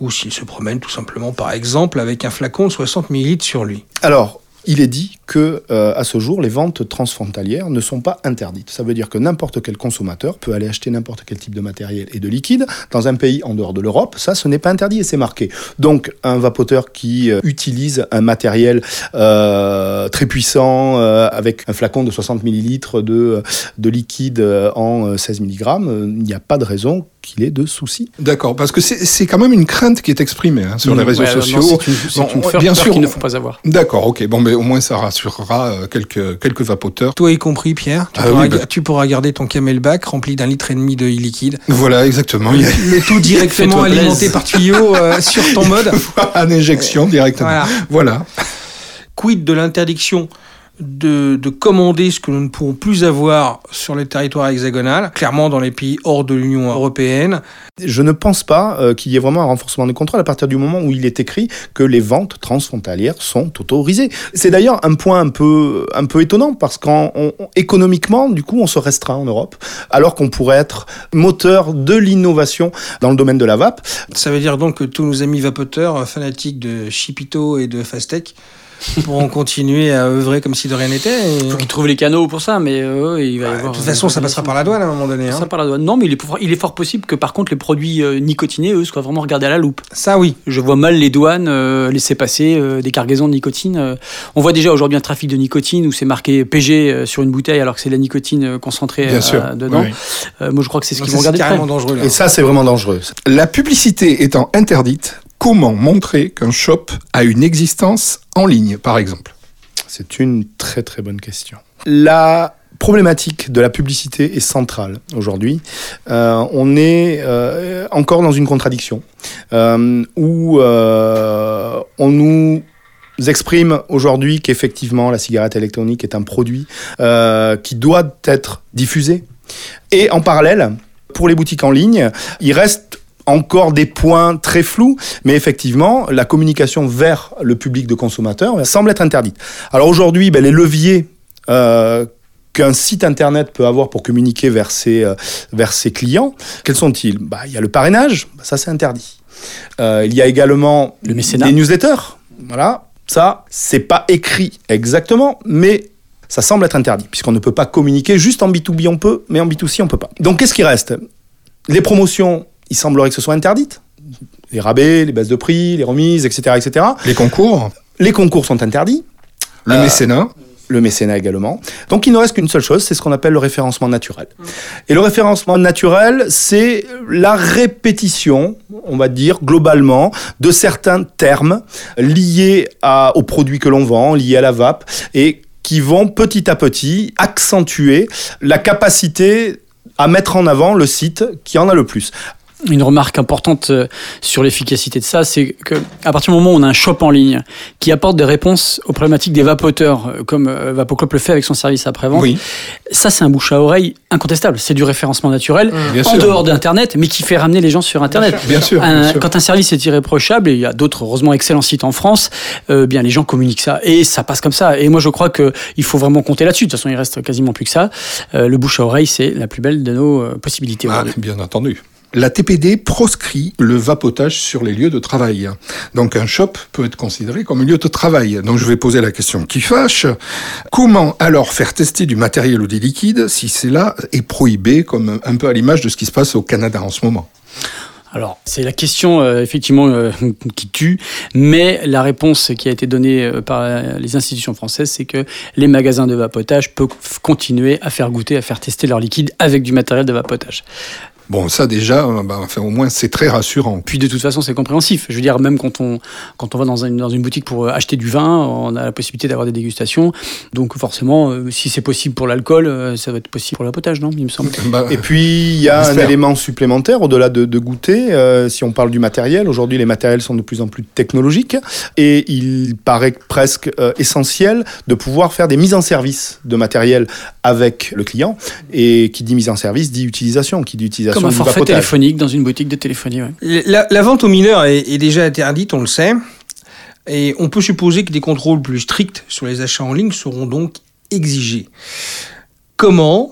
ou s'il se promène tout simplement par exemple avec un flacon de 60 ml sur lui? Alors, il est dit que euh, à ce jour, les ventes transfrontalières ne sont pas interdites. Ça veut dire que n'importe quel consommateur peut aller acheter n'importe quel type de matériel et de liquide dans un pays en dehors de l'Europe. Ça, ce n'est pas interdit et c'est marqué. Donc, un vapoteur qui euh, utilise un matériel euh, très puissant avec un flacon de 60 millilitres de, de liquide en euh, 16 mg, il n'y a pas de raison qu'il ait de soucis. D'accord, parce que c'est c'est quand même une crainte qui est exprimée hein, sur les réseaux Ouais, non, sociaux. c'est une, c'est Bon, une peur- bien sûr. qu'il ne faut pas avoir. D'accord, ok. Bon, mais au moins ça rassurera euh, quelques quelques vapoteurs. Toi y compris, Pierre, tu, Ah pourras, oui, bah- tu pourras garder ton camelback rempli d'un litre et demi de liquide. Voilà, exactement. Il y a Le tout directement alimenté par tuyau euh, sur ton mode. une injection directement. Voilà. Voilà. Quid de l'interdiction? De, de commander ce que nous ne pourrons plus avoir sur le territoire hexagonal, clairement dans les pays hors de l'Union européenne. Je ne pense pas euh, qu'il y ait vraiment un renforcement des contrôles à partir du moment où il est écrit que les ventes transfrontalières sont autorisées. C'est d'ailleurs un point un peu, un peu étonnant parce qu'économiquement, du coup, on se restreint en Europe, alors qu'on pourrait être moteur de l'innovation dans le domaine de la vape. Ça veut dire donc que tous nos amis vapoteurs, fanatiques de Chipito et de Pourront continuer à œuvrer comme si de rien n'était. et- Il faut qu'ils trouvent les canaux pour ça, mais euh, il va y Ouais, avoir. de toute façon, ça passera par la douane à un moment donné. Ça hein. par la douane. Non, mais il est, pour- il est fort possible que par contre les produits euh, nicotinés, eux, soient vraiment regardés à la loupe. Ça, oui. Je vois mal les douanes euh, laisser passer euh, des cargaisons de nicotine. euh. on voit déjà aujourd'hui un trafic de nicotine où c'est marqué PG sur une bouteille alors que c'est la nicotine concentrée Bien euh, sûr, dedans. oui, Euh, moi, je crois que c'est ce qu'ils vont c'est regarder de carrément dangereux. Là. Et ça, c'est vraiment dangereux. La publicité étant interdite, comment montrer qu'un shop a une existence en ligne, par exemple C'est une très très bonne question. La problématique de la publicité est centrale aujourd'hui. Euh, on est euh, encore dans une contradiction euh, où on nous exprime aujourd'hui qu'effectivement la cigarette électronique est un produit qui doit être diffusé. Et en parallèle, pour les boutiques en ligne, il reste encore des points très flous, mais effectivement, la communication vers le public de consommateurs semble être interdite. Alors aujourd'hui, ben, les leviers euh, qu'un site internet peut avoir pour communiquer vers ses, euh, vers ses clients, quels sont-ils? Bah, Il y a le parrainage, bah, ça c'est interdit. Euh, il y a également Le mécénat. des newsletters, voilà, ça c'est pas écrit exactement, mais ça semble être interdit, puisqu'on ne peut pas communiquer juste en B2B on peut, mais en B2C on peut pas. Donc qu'est-ce qui reste? Les promotions, il semblerait que ce soit interdites. Les rabais, les baisses de prix, les remises, etc. etc. Les concours, Les concours sont interdits, le Euh, mécénat, le mécénat également. Donc il ne reste qu'une seule chose, c'est ce qu'on appelle le référencement naturel. Et le référencement naturel, c'est la répétition, on va dire globalement, de certains termes liés à, aux produits que l'on vend, liés à la vape, et qui vont petit à petit accentuer la capacité à mettre en avant le site qui en a le plus. Une remarque importante euh, sur l'efficacité de ça, c'est que à partir du moment où on a un shop en ligne qui apporte des réponses aux problématiques des vapoteurs, euh, comme euh, Vapoclop le fait avec son service après-vente, oui, ça c'est un bouche à oreille incontestable. C'est du référencement naturel bien en sûr. dehors d'Internet, mais qui fait ramener les gens sur Internet. Bien sûr, bien Un- sûr. quand un service est irréprochable, et il y a d'autres heureusement excellents sites en France, euh, bien les gens communiquent ça et ça passe comme ça. Et moi je crois que il faut vraiment compter là-dessus. De toute façon, il reste quasiment plus que ça. Euh, le bouche à oreille, c'est la plus belle de nos possibilités. Ah, bien entendu. La TPD proscrit le vapotage sur les lieux de travail. Donc un shop peut être considéré comme un lieu de travail. Donc je vais poser la question qui fâche. Comment alors faire tester du matériel ou des liquides si cela est prohibé, comme un peu à l'image de ce qui se passe au Canada en ce moment? Alors, c'est la question euh, effectivement euh, qui tue, mais la réponse qui a été donnée euh, par les institutions françaises, c'est que les magasins de vapotage peuvent continuer à faire goûter, à faire tester leur liquide avec du matériel de vapotage. Bon, ça déjà, euh, bah, enfin, au moins c'est très rassurant. Puis de toute façon, c'est compréhensif. Je veux dire, même quand on, quand on va dans une, dans une boutique pour euh, acheter du vin, on a la possibilité d'avoir des dégustations. Donc forcément, euh, si c'est possible pour l'alcool, ça va être possible pour le vapotage, non Il me semble. Bah, Et puis, il y a un élément supplémentaire au-delà de, de goûter. euh, si on parle du matériel, aujourd'hui, les matériels sont de plus en plus technologiques et il paraît presque euh, essentiel de pouvoir faire des mises en service de matériel avec le client. Et qui dit mise en service dit utilisation, qui dit utilisation Comme un forfait téléphonique dans une boutique de téléphonie. ouais. La, la vente aux mineurs est, est déjà interdite, on le sait. Et on peut supposer que des contrôles plus stricts sur les achats en ligne seront donc exigés. Comment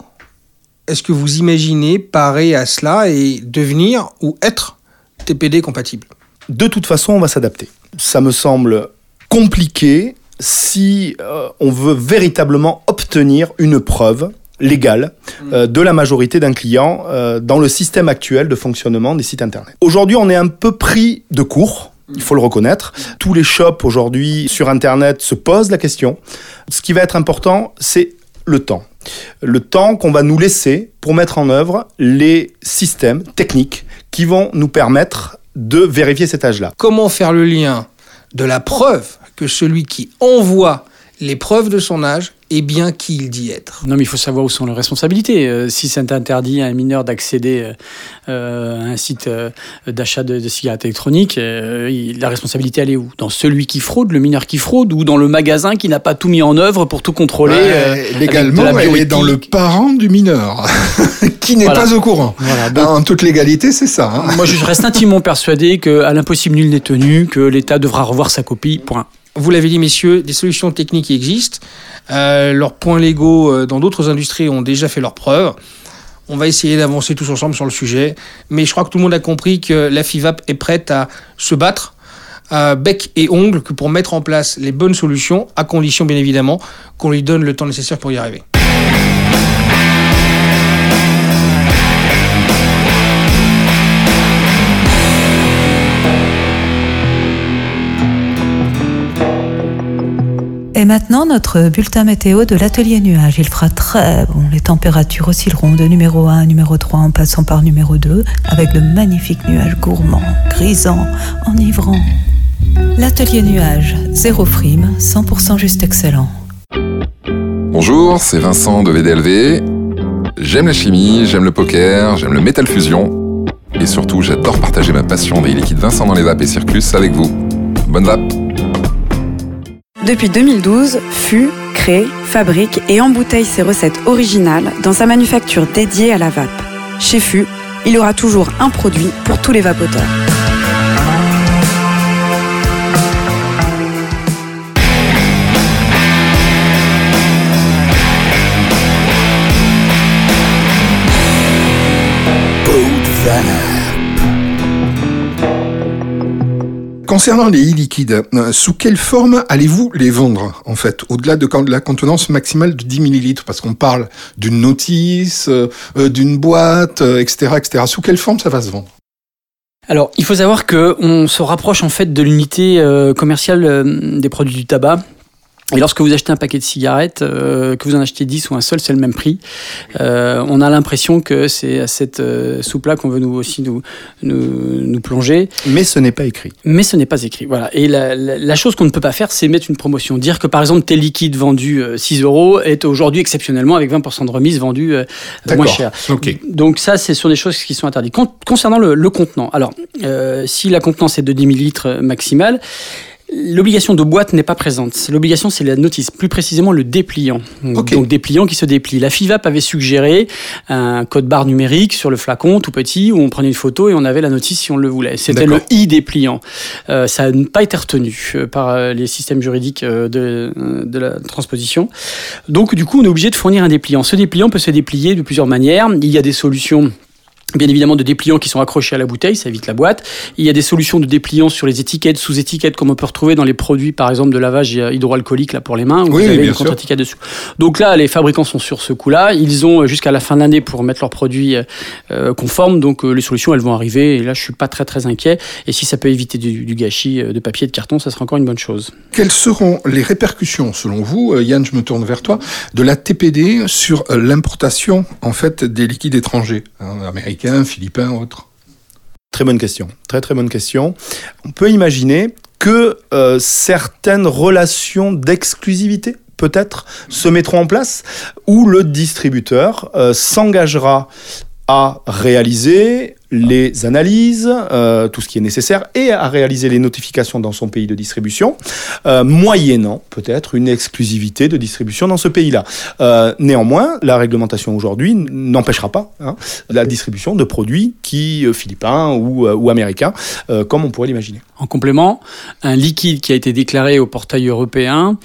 est-ce que vous imaginez parer à cela et devenir ou être TPD compatible? De toute façon, on va s'adapter. Ça me semble compliqué si euh, on veut véritablement obtenir une preuve légale euh, de la majorité d'un client euh, dans le système actuel de fonctionnement des sites internet. Aujourd'hui, on est un peu pris de court. Il faut le reconnaître. Tous les shops aujourd'hui sur Internet se posent la question. Ce qui va être important, c'est le temps. Le temps qu'on va nous laisser pour mettre en œuvre les systèmes techniques qui vont nous permettre de vérifier cet âge-là. Comment faire le lien de la preuve que celui qui envoie les preuves de son âge est bien qui il dit être Non, mais il faut savoir où sont les responsabilités. Euh, si c'est interdit à un mineur d'accéder euh, euh, à un site euh, d'achat de, de cigarettes électroniques, euh, il- la responsabilité, elle est où? Dans celui qui fraude, le mineur qui fraude, ou dans le magasin qui n'a pas tout mis en œuvre pour tout contrôler Ouais, euh, légalement, elle est dans le parent du mineur, qui n'est Voilà. pas au courant. Voilà, donc- en toute légalité, c'est ça. hein. Moi, je reste intimement persuadé qu'à l'impossible, nul n'est tenu, que l'État devra revoir sa copie, point. Vous l'avez dit, messieurs, des solutions techniques existent. Euh, leurs points légaux euh, dans d'autres industries ont déjà fait leurs preuves. On va essayer d'avancer tous ensemble sur le sujet. Mais je crois que tout le monde a compris que la FIVAP est prête à se battre euh, bec et ongle pour mettre en place les bonnes solutions, à condition bien évidemment qu'on lui donne le temps nécessaire pour y arriver. Maintenant, notre bulletin météo de l'atelier nuage. Il fera très bon. Les températures oscilleront de numéro 1 à numéro 3 en passant par numéro 2 avec de magnifiques nuages gourmands, grisants, enivrants. L'atelier nuage, zéro frime, 100% juste excellent. Bonjour, c'est Vincent de VDLV. J'aime la chimie, j'aime le poker, j'aime le métal fusion. Et surtout, j'adore partager ma passion des liquides Vincent dans les vapes et Circus avec vous. Bonne vape Depuis 2012, FU crée, fabrique et embouteille ses recettes originales dans sa manufacture dédiée à la vape. Chez FU, il aura toujours un produit pour tous les vapoteurs. Concernant les e-liquides, euh, sous quelle forme allez-vous les vendre, en fait, au-delà de la contenance maximale de 10 millilitres? Parce qu'on parle d'une notice, euh, euh, d'une boîte, etc., etc. Sous quelle forme ça va se vendre? Alors, il faut savoir qu'on se rapproche en fait de l'unité commerciale des produits du tabac. Et lorsque vous achetez un paquet de cigarettes, euh, que vous en achetez 10 ou un seul, c'est le même prix. Euh, on a l'impression que c'est à cette euh, soupe-là qu'on veut nous aussi nous, nous, nous, plonger. Mais ce n'est pas écrit. Mais ce n'est pas écrit, voilà. Et la, la, la chose qu'on ne peut pas faire, c'est mettre une promotion. Dire que par exemple, tel liquide vendu 6 euros est aujourd'hui exceptionnellement avec 20% de remise vendu moins cher. Okay. Donc ça, c'est sur des choses qui sont interdites. Con concernant le, le, contenant, alors, si la contenance est de 10 millilitres maximale, L'obligation de boîte n'est pas présente. L'obligation, c'est la notice, plus précisément le dépliant. Okay. Donc dépliant qui se déplie. La FIVAP avait suggéré un code barre numérique sur le flacon, tout petit, où on prenait une photo et on avait la notice si on le voulait. C'était le i dépliant. Euh, ça n'a pas été retenu euh, par euh, les systèmes juridiques de, de la transposition. Donc du coup, on est obligé de fournir un dépliant. Ce dépliant peut se déplier de plusieurs manières. Il y a des solutions Bien évidemment, de dépliants qui sont accrochés à la bouteille, ça évite la boîte. Il y a des solutions de dépliants sur les étiquettes, sous étiquettes, comme on peut retrouver dans les produits, par exemple, de lavage hydroalcoolique là pour les mains, où oui, vous avez bien une contre-étiquette dessous. Donc là, les fabricants sont sur ce coup-là. Ils ont jusqu'à la fin de l'année pour mettre leurs produits euh, conformes. Donc euh, les solutions, elles vont arriver. Et là, je suis pas très très inquiet. Et si ça peut éviter du, du gâchis de papier et de carton, ça sera encore une bonne chose. Quelles seront les répercussions, selon vous, Yann, je me tourne vers toi, de la TPD sur l'importation en fait des liquides étrangers, hein, américains, philippins, autres Très bonne question. Très très bonne question. On peut imaginer que euh, certaines relations d'exclusivité peut-être se mettront en place où le distributeur euh, s'engagera à réaliser les analyses, euh, tout ce qui est nécessaire, et à réaliser les notifications dans son pays de distribution, euh, moyennant peut-être une exclusivité de distribution dans ce pays-là. Euh, néanmoins, la réglementation aujourd'hui n'empêchera pas hein, la distribution de produits qui philippins ou, ou américains, comme on pourrait l'imaginer. En complément, un liquide qui a été déclaré au portail européen,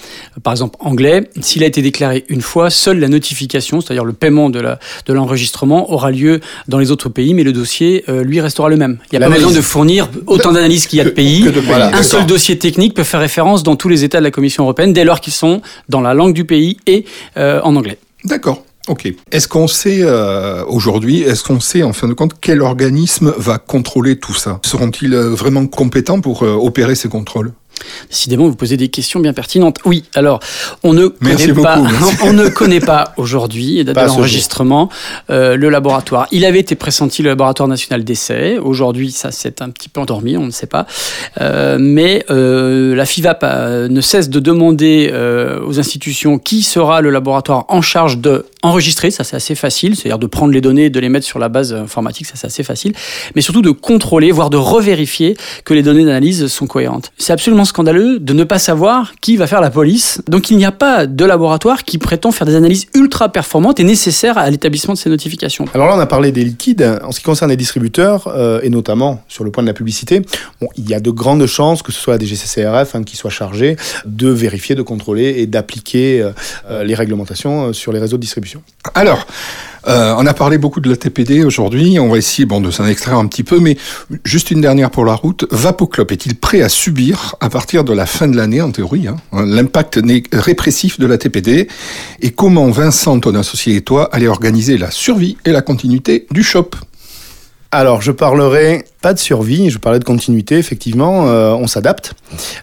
par exemple anglais, s'il a été déclaré une fois, seule la notification, c'est-à-dire le paiement de l'enregistrement, de aura lieu dans les autres pays, mais le dossier euh, lui restera le même. Il n'y a pas besoin de fournir autant d'analyses qu'il y a de pays. Que de voilà, un seul dossier technique peut faire référence dans tous les États de la Commission européenne dès lors qu'ils sont dans la langue du pays et euh, en anglais. D'accord. Ok. Est-ce qu'on sait euh, aujourd'hui, est-ce qu'on sait en fin de compte quel organisme va contrôler tout ça? Seront-ils vraiment compétents pour opérer ces contrôles? Décidément, vous posez des questions bien pertinentes. Oui, alors, on ne merci connaît beaucoup, pas, on ne connaît pas aujourd'hui, date Pas à de ce l'enregistrement, euh, le laboratoire. Il avait été pressenti le laboratoire national d'essai. Aujourd'hui, ça s'est un petit peu endormi, on ne sait pas. Euh, mais euh, la FIVAP ne cesse de demander aux institutions qui sera le laboratoire en charge de enregistrer, ça c'est assez facile, c'est-à-dire de prendre les données et de les mettre sur la base informatique, ça c'est assez facile, mais surtout de contrôler, voire de revérifier que les données d'analyse sont cohérentes. C'est absolument scandaleux de ne pas savoir qui va faire la police. Donc il n'y a pas de laboratoire qui prétend faire des analyses ultra performantes et nécessaires à l'établissement de ces notifications. Alors là, on a parlé des liquides. En ce qui concerne les distributeurs, euh, et notamment sur le point de la publicité, bon, il y a de grandes chances que ce soit la DGCCRF hein, qui soit chargée de vérifier, de contrôler et d'appliquer euh, euh, les réglementations sur les réseaux de distribution. Alors, Euh, on a parlé beaucoup de la TPD aujourd'hui. On va essayer bon, de s'en extraire un petit peu, mais juste une dernière pour la route. Vapoclop est-il prêt à subir, à partir de la fin de l'année, en théorie, hein, l'impact répressif de la TPD Et comment Vincent, ton associé et toi, allez organiser la survie et la continuité du shop? Alors, je parlerai pas de survie, je parlais de continuité, effectivement, euh, on s'adapte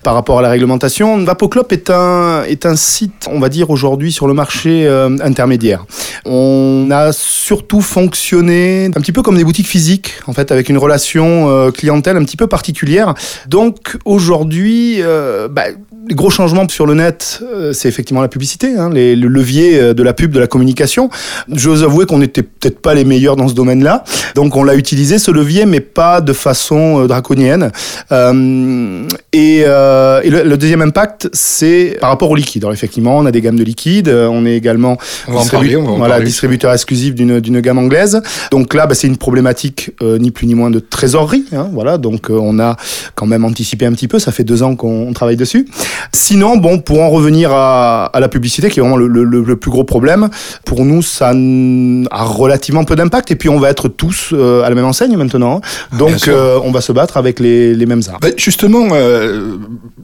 par rapport à la réglementation. Vapoclop est un, est un site, on va dire aujourd'hui, sur le marché euh, intermédiaire. On a surtout fonctionné un petit peu comme des boutiques physiques, en fait, avec une relation euh, clientèle un petit peu particulière. Donc, aujourd'hui, bah, les gros changements sur le net, c'est effectivement la publicité, hein, les, le levier de la pub, de la communication. J'ose avouer qu'on n'était peut-être pas les meilleurs dans ce domaine-là, donc on l'a utilisé ce levier, mais pas façon euh, draconienne. Euh, et, euh, et le, deuxième impact, c'est par rapport au liquide. Alors effectivement, on a des gammes de liquide, on est également on distribu parler, on voilà, distributeur exclusif d'une gamme anglaise. Donc là, bah, c'est une problématique ni plus ni moins de trésorerie. Hein, voilà, donc on a quand même anticipé un petit peu. Ça fait deux ans qu'on travaille dessus. Sinon, bon, pour en revenir à, à la publicité, qui est vraiment le, le, le, plus gros problème, pour nous, ça a relativement peu d'impact. Et puis, on va être tous euh, à la même enseigne maintenant. Hein. Donc, euh, on va se battre avec les, les mêmes armes. Ben, justement, euh,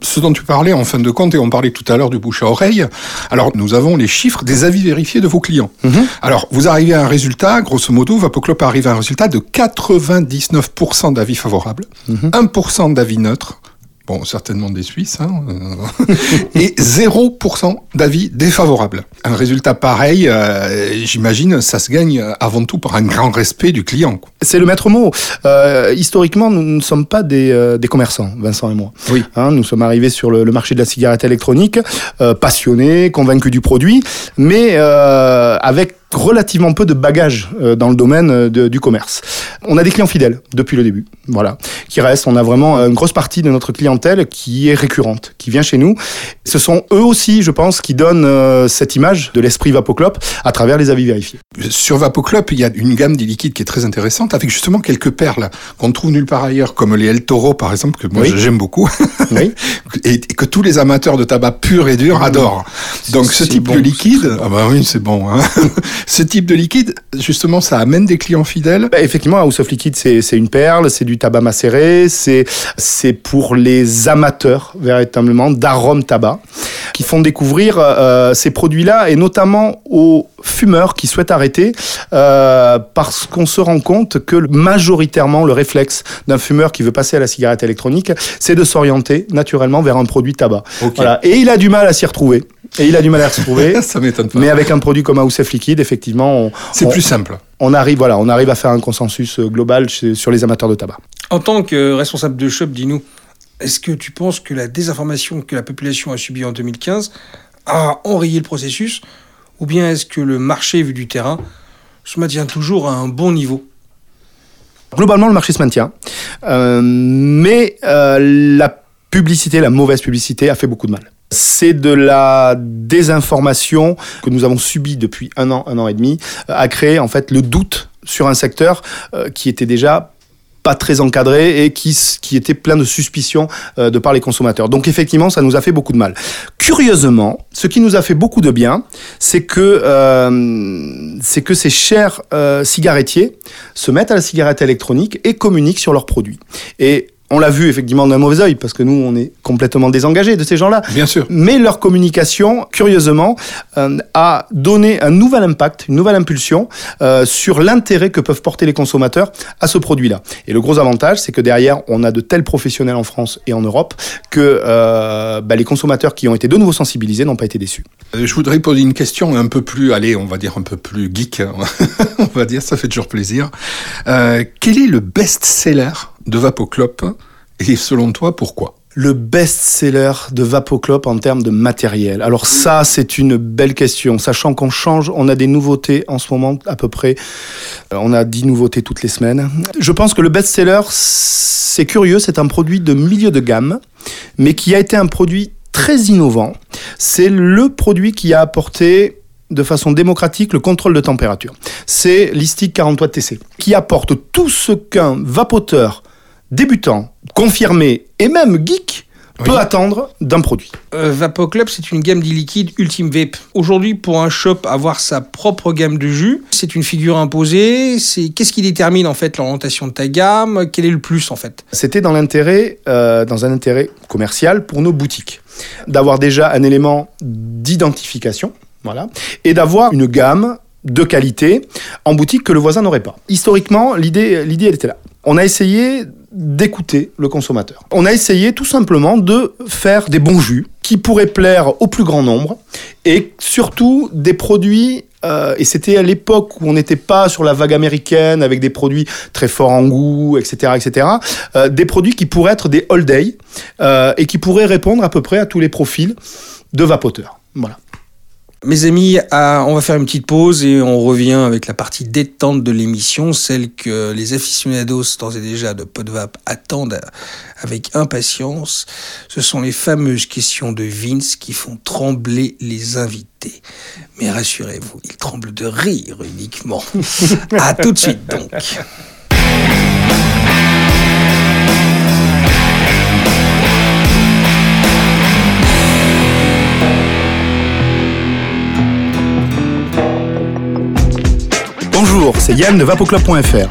ce dont tu parlais en fin de compte, et on parlait tout à l'heure du bouche à oreille, alors nous avons les chiffres des avis vérifiés de vos clients. Mm -hmm. Alors, vous arrivez à un résultat, grosso modo, Vapoclop arrive à un résultat de 99% d'avis favorables, mm -hmm. 1% d'avis neutres, bon, certainement des Suisses, hein, euh, et 0% d'avis défavorables. Un résultat pareil, euh, j'imagine, ça se gagne avant tout par un grand respect du client. C'est le maître mot. Euh, historiquement, nous ne sommes pas des, euh, des, commerçants, Vincent et moi. Oui. Hein, nous sommes arrivés sur le, le, marché de la cigarette électronique, euh, passionnés, convaincus du produit, mais avec relativement peu de bagages euh, dans le domaine euh, de, du commerce. On a des clients fidèles depuis le début, voilà, qui restent. On a vraiment une grosse partie de notre clientèle qui est récurrente, qui vient chez nous. Ce sont eux aussi, je pense, qui donnent euh, cette image de l'esprit Vapoclop à travers les avis vérifiés. Sur Vapoclop, il y a une gamme des liquides qui est très intéressante, avec justement quelques perles qu'on trouve nulle part ailleurs, comme les El Toro par exemple, que moi oui. j'aime beaucoup, oui. et, que tous les amateurs de tabac pur et dur adorent. Donc ce type bon, de liquide, ah bah oui, c'est bon. Hein ce type de liquide, justement, ça amène des clients fidèles bah, Effectivement, House of Liquide, c'est une perle, c'est du tabac macéré, c'est pour les amateurs, véritablement, d'arômes tabac, qui font découvrir euh, ces produits-là, et notamment aux fumeurs qui souhaitent arrêter, euh, parce qu'on se rend compte que majoritairement, le réflexe d'un fumeur qui veut passer à la cigarette électronique, c'est de s'orienter naturellement vers un produit tabac. Okay. Voilà. Et il a du mal à s'y retrouver. Et il a du mal à se retrouver. ça m'étonne pas. Mais avec un produit comme House of Liquide, effectivement, c'est plus simple. On arrive, voilà, on arrive à faire un consensus global sur les amateurs de tabac. En tant que responsable de shop, dis-nous, est-ce que tu penses que la désinformation que la population a subie en 2015 a enrayé le processus, ou bien est-ce que le marché vu du terrain se maintient toujours à un bon niveau? Globalement, le marché se maintient, euh, mais euh, la publicité, la mauvaise publicité, a fait beaucoup de mal. C'est de la désinformation que nous avons subie depuis un an, un an et demi, à créer en fait le doute sur un secteur euh, qui était déjà pas très encadré et qui, qui était plein de suspicions euh, de par les consommateurs. Donc effectivement, ça nous a fait beaucoup de mal. Curieusement, ce qui nous a fait beaucoup de bien, c'est que, euh, que ces chers euh, cigarettiers se mettent à la cigarette électronique et communiquent sur leurs produits. Et on l'a vu effectivement d'un mauvais œil parce que nous on est complètement désengagés de ces gens-là. Bien sûr. Mais leur communication, curieusement, euh, a donné un nouvel impact, une nouvelle impulsion euh, sur l'intérêt que peuvent porter les consommateurs à ce produit-là. Et le gros avantage, c'est que derrière, on a de tels professionnels en France et en Europe que euh, bah, les consommateurs qui ont été de nouveau sensibilisés n'ont pas été déçus. Je voudrais poser une question un peu plus, allez, on va dire un peu plus geek, on va dire, ça fait toujours plaisir. Quel est le best-seller de Vapoclop et selon toi, pourquoi? Le best-seller de Vapoclop en termes de matériel Alors ça, c'est une belle question, sachant qu'on change, on a des nouveautés en ce moment à peu près, on a 10 nouveautés toutes les semaines. Je pense que le best-seller, c'est curieux, c'est un produit de milieu de gamme, mais qui a été un produit très innovant. C'est le produit qui a apporté de façon démocratique le contrôle de température. C'est l'Istic 40 watts TC, qui apporte tout ce qu'un vapoteur débutant, confirmé et même geek peut attendre d'un produit. Euh, Vapo Club, c'est une gamme d'e-liquide Ultime Vape. Aujourd'hui, pour un shop, avoir sa propre gamme de jus, c'est une figure imposée. C'est qu'est-ce qui détermine en fait l'orientation de ta gamme? Quel est le plus en fait? C'était dans l'intérêt, euh, dans un intérêt commercial pour nos boutiques, d'avoir déjà un élément d'identification, voilà, et d'avoir une gamme de qualité en boutique que le voisin n'aurait pas. Historiquement, l'idée, l'idée, elle était là. On a essayé d'écouter le consommateur. On a essayé tout simplement de faire des bons jus qui pourraient plaire au plus grand nombre et surtout des produits euh, et c'était à l'époque où on n'était pas sur la vague américaine avec des produits très forts en goût, etc., etc. euh, des produits qui pourraient être des all day euh, et qui pourraient répondre à peu près à tous les profils de vapoteurs. Voilà. Mes amis, on va faire une petite pause et on revient avec la partie détente de l'émission, celle que les aficionados d'ores et déjà de Podvap attendent avec impatience. Ce sont les fameuses questions de Vince qui font trembler les invités. Mais rassurez-vous, ils tremblent de rire uniquement. à tout de suite donc. Bonjour, c'est Yann de vapoclub.fr.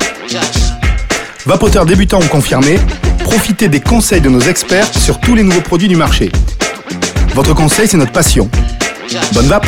Vapoteur débutant ou confirmé, profitez des conseils de nos experts sur tous les nouveaux produits du marché. Votre conseil, c'est notre passion. Bonne vape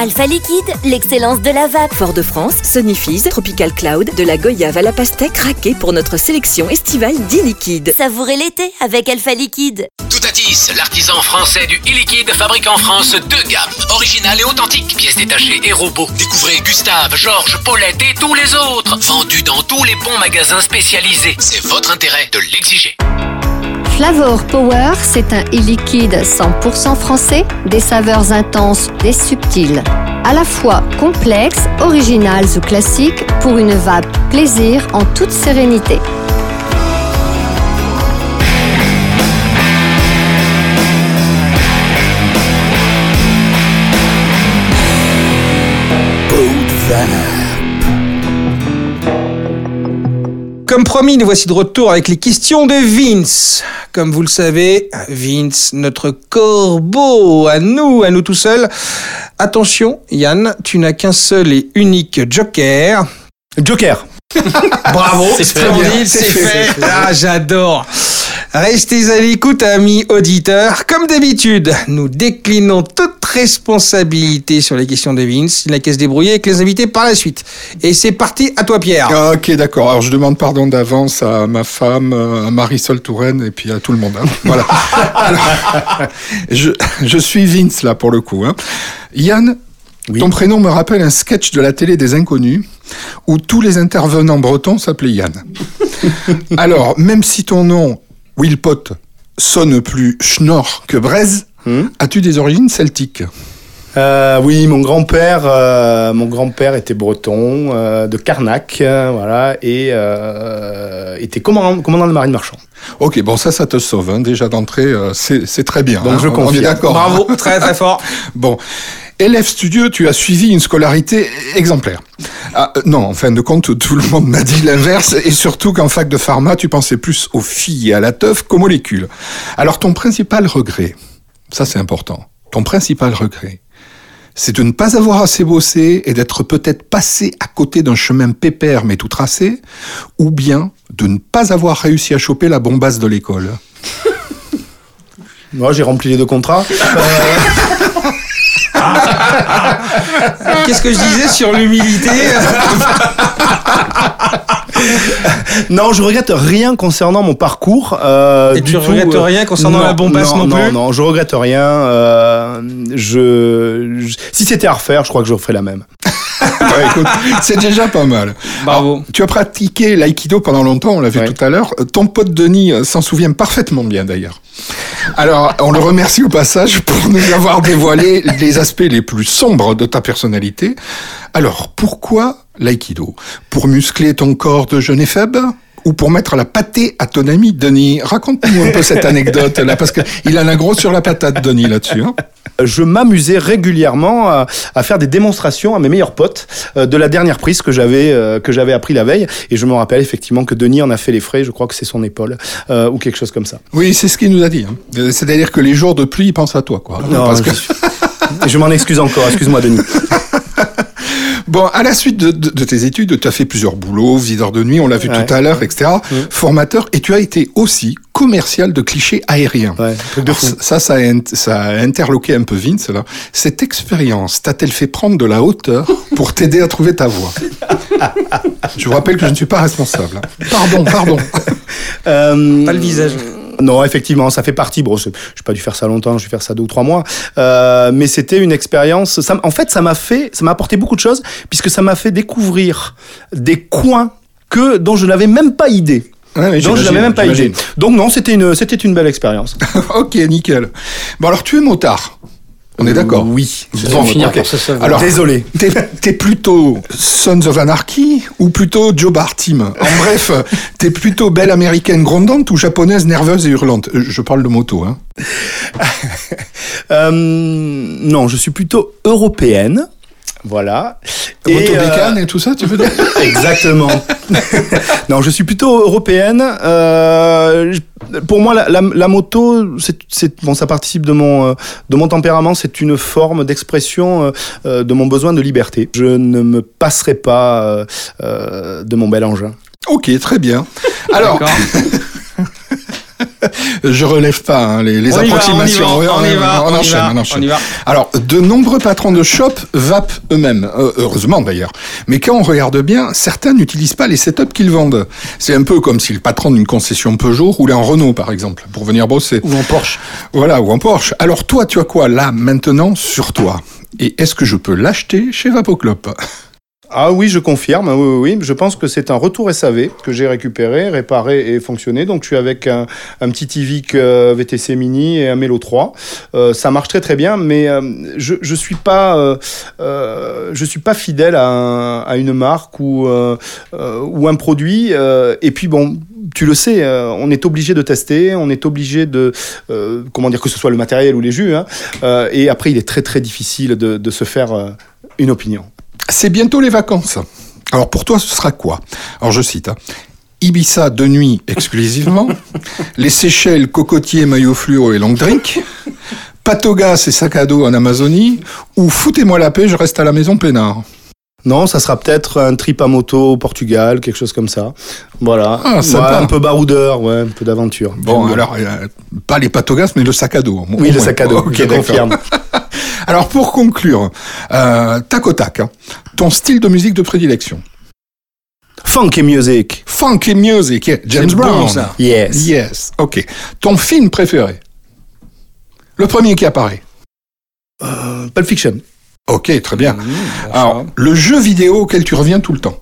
Alpha Liquide, l'excellence de la vape. Fort-de-France, Sonifise, Tropical Cloud, de la Goyave à la pastèque craquée pour notre sélection estivale d'e-liquide. Savourez l'été avec Alpha Liquide. Toutatis, l'artisan français du e-liquide fabrique en France deux gammes, originales et authentiques, pièces détachées et robots. Découvrez Gustave, Georges, Paulette et tous les autres, vendus dans tous les bons magasins spécialisés. C'est votre intérêt de l'exiger. Flavor Power, c'est un e-liquide 100% français, des saveurs intenses, des subtiles. À la fois complexes, originales ou classiques, pour une vape plaisir en toute sérénité. Comme promis, nous voici de retour avec les questions de Vince. Comme vous le savez, Vince, notre corbeau, à nous, à nous tout seuls. Attention, Yann, tu n'as qu'un seul et unique joker. Joker Bravo, C'est fait. splendide, C'est fait. Ah, j'adore. Restez à l'écoute, amis auditeurs. Comme d'habitude, nous déclinons toute responsabilité sur les questions de Vince. Il n'a qu'à se débrouiller avec les invités par la suite. Et c'est parti, à toi Pierre. Ah, ok, d'accord. Alors, je demande pardon d'avance à ma femme, à Marisol Touraine et puis à tout le monde. hein. Voilà. Alors, je, je suis Vince, là, pour le coup. hein. Yann, ton prénom me rappelle un sketch de la télé des Inconnus où tous les intervenants bretons s'appelaient Yann. Alors, même si ton nom, Wilpot, sonne plus schnorr que braise, as-tu des origines celtiques? Euh, oui, mon grand-père, euh, mon grand-père était breton euh, de Carnac, euh, voilà, et euh, était commandant, commandant de marine marchand. Ok, bon, ça, ça te sauve. hein. Déjà d'entrée, euh, c'est très bien. Donc, hein. je On est confirme. d'accord. Bravo, très très fort. Bon. Élève studieux, tu as suivi une scolarité exemplaire. Ah, euh, non, en fin de compte, tout le monde m'a dit l'inverse, et surtout qu'en fac de pharma, tu pensais plus aux filles et à la teuf qu'aux molécules. Alors ton principal regret, ça c'est important, ton principal regret, c'est de ne pas avoir assez bossé et d'être peut-être passé à côté d'un chemin pépère mais tout tracé, ou bien de ne pas avoir réussi à choper la bombasse de l'école. Moi, j'ai rempli les deux contrats. Qu'est-ce que je disais sur l'humilité Non, je regrette rien concernant mon parcours. euh, Et du tu tout, regrettes euh, rien concernant la bombasse non non plus Non, je regrette rien. euh, je, je- si c'était à refaire, je crois que je referais la même. Ouais, écoute, c'est déjà pas mal. Bravo. Alors, tu as pratiqué l'aïkido pendant longtemps, on l'a vu Ouais. tout à l'heure. Euh, Ton pote Denis euh, s'en souvient parfaitement bien d'ailleurs. Alors, on le remercie au passage pour nous avoir dévoilé les aspects les plus sombres de ta personnalité. Alors, pourquoi l'aïkido? Pour muscler ton corps de jeune et faible ou pour mettre la pâtée à ton ami Denis? Raconte-nous un peu cette anecdote là, parce qu'il a gros sur la patate, Denis, là-dessus. hein. Je m'amusais régulièrement à, à faire des démonstrations à mes meilleurs potes euh, de la dernière prise que j'avais euh, que j'avais appris la veille. Et je me rappelle effectivement que Denis en a fait les frais. Je crois que c'est son épaule euh, ou quelque chose comme ça. Oui, c'est ce qu'il nous a dit. hein. Euh, C'est-à-dire que les jours de pluie, il pense à toi, quoi. Non, Parce que- je m'en excuse encore. Excuse-moi, Denis. Bon, à la suite de, de- de tes études, tu as fait plusieurs boulots, viseur de nuit, on l'a vu Ouais. tout à l'heure, etc. Formateur, et tu as été aussi commercial de clichés aériens. Ouais, Alors, ça, ça a, int- ça a interloqué un peu Vince, là. Cette expérience t'a-t-elle fait prendre de la hauteur pour t'aider à trouver ta voie? Je vous rappelle que je ne suis pas responsable. Pardon, pardon. Euh, Pas le visage. Non, effectivement, ça fait partie. Bon, je n'ai pas dû faire ça longtemps, je vais faire ça deux ou trois mois. Euh, mais c'était une expérience. Ça, en fait, ça m'a fait, ça m'a apporté beaucoup de choses puisque ça m'a fait découvrir des coins que dont je n'avais même pas idée. Ouais, dont je n'avais même pas idée. Donc non, c'était une, c'était une belle expérience. ok, nickel. Bon, alors tu es motard. On est d'accord Oui. Bon, finir ok. par se savoir. Alors, Désolé. T'es, plutôt Sons of Anarchy ou plutôt Joe Bar Team En bref, t'es plutôt belle américaine grondante ou japonaise nerveuse et hurlante? Euh, Je parle de moto, hein. Euh, non, je suis plutôt européenne. Voilà. moto euh, et tout ça, tu veux dire Exactement. non, je suis plutôt européenne. Euh, pour moi, la, la- la moto, c'est, c'est- bon, ça participe de mon, euh, de mon tempérament. C'est une forme d'expression euh, euh, de mon besoin de liberté. Je ne me passerai pas euh, euh, de mon bel engin. Ok, très bien. Alors, D'accord. je relève pas hein, les, les On va, approximations. on y va, on y va, on enchaîne, va, on enchaîne. on y va. Alors, de nombreux patrons de shop vapent eux-mêmes, euh, heureusement d'ailleurs. Mais quand on regarde bien, certains n'utilisent pas les setups qu'ils vendent. C'est un peu comme si le patron d'une concession Peugeot roulait en Renault, par exemple, pour venir bosser. Ou en Porsche. Voilà, ou en Porsche. Alors toi, tu as quoi là, maintenant, sur toi? Et est-ce que je peux l'acheter chez Vapoclop? Ah oui, je confirme. Oui, oui. Je pense que c'est un retour SAV que j'ai récupéré, réparé et fonctionné. Donc je suis avec un, petit Tivic euh, VTC Mini et un Melo 3. Euh, ça marche très très bien, mais euh, je je suis pas euh, euh, je suis pas fidèle à, à une marque ou ou un produit. et puis bon. Tu le sais, on est obligé de tester, on est obligé de, euh, comment dire, que ce soit le matériel ou les jus, hein, euh, et après il est très très difficile de, de se faire une opinion. C'est bientôt les vacances. Alors pour toi, ce sera quoi? Alors je cite. hein. Ibiza de nuit exclusivement, les Seychelles, cocotiers, maillots fluo et long drink, Patogas et sac à dos en Amazonie, ou foutez-moi la paix, je reste à la maison peinard. Non, ça sera peut-être un trip à moto au Portugal, quelque chose comme ça. Voilà. Ah, sympa. Ouais, un peu baroudeur, ouais, un peu d'aventure. Bon, alors, euh, pas les Patogas, mais le sac à dos. Oui, le sac à dos, Ok, je confirme. Alors pour conclure, euh, tac au tac, hein, ton style de musique de prédilection Funky music. Funky music, yeah, James bon, Brown. Yes. Yes, ok. Ton film préféré Le premier qui apparaît Euh, Pulp Fiction. Ok, très bien. Mmh, Alors, le jeu vidéo auquel tu reviens tout le temps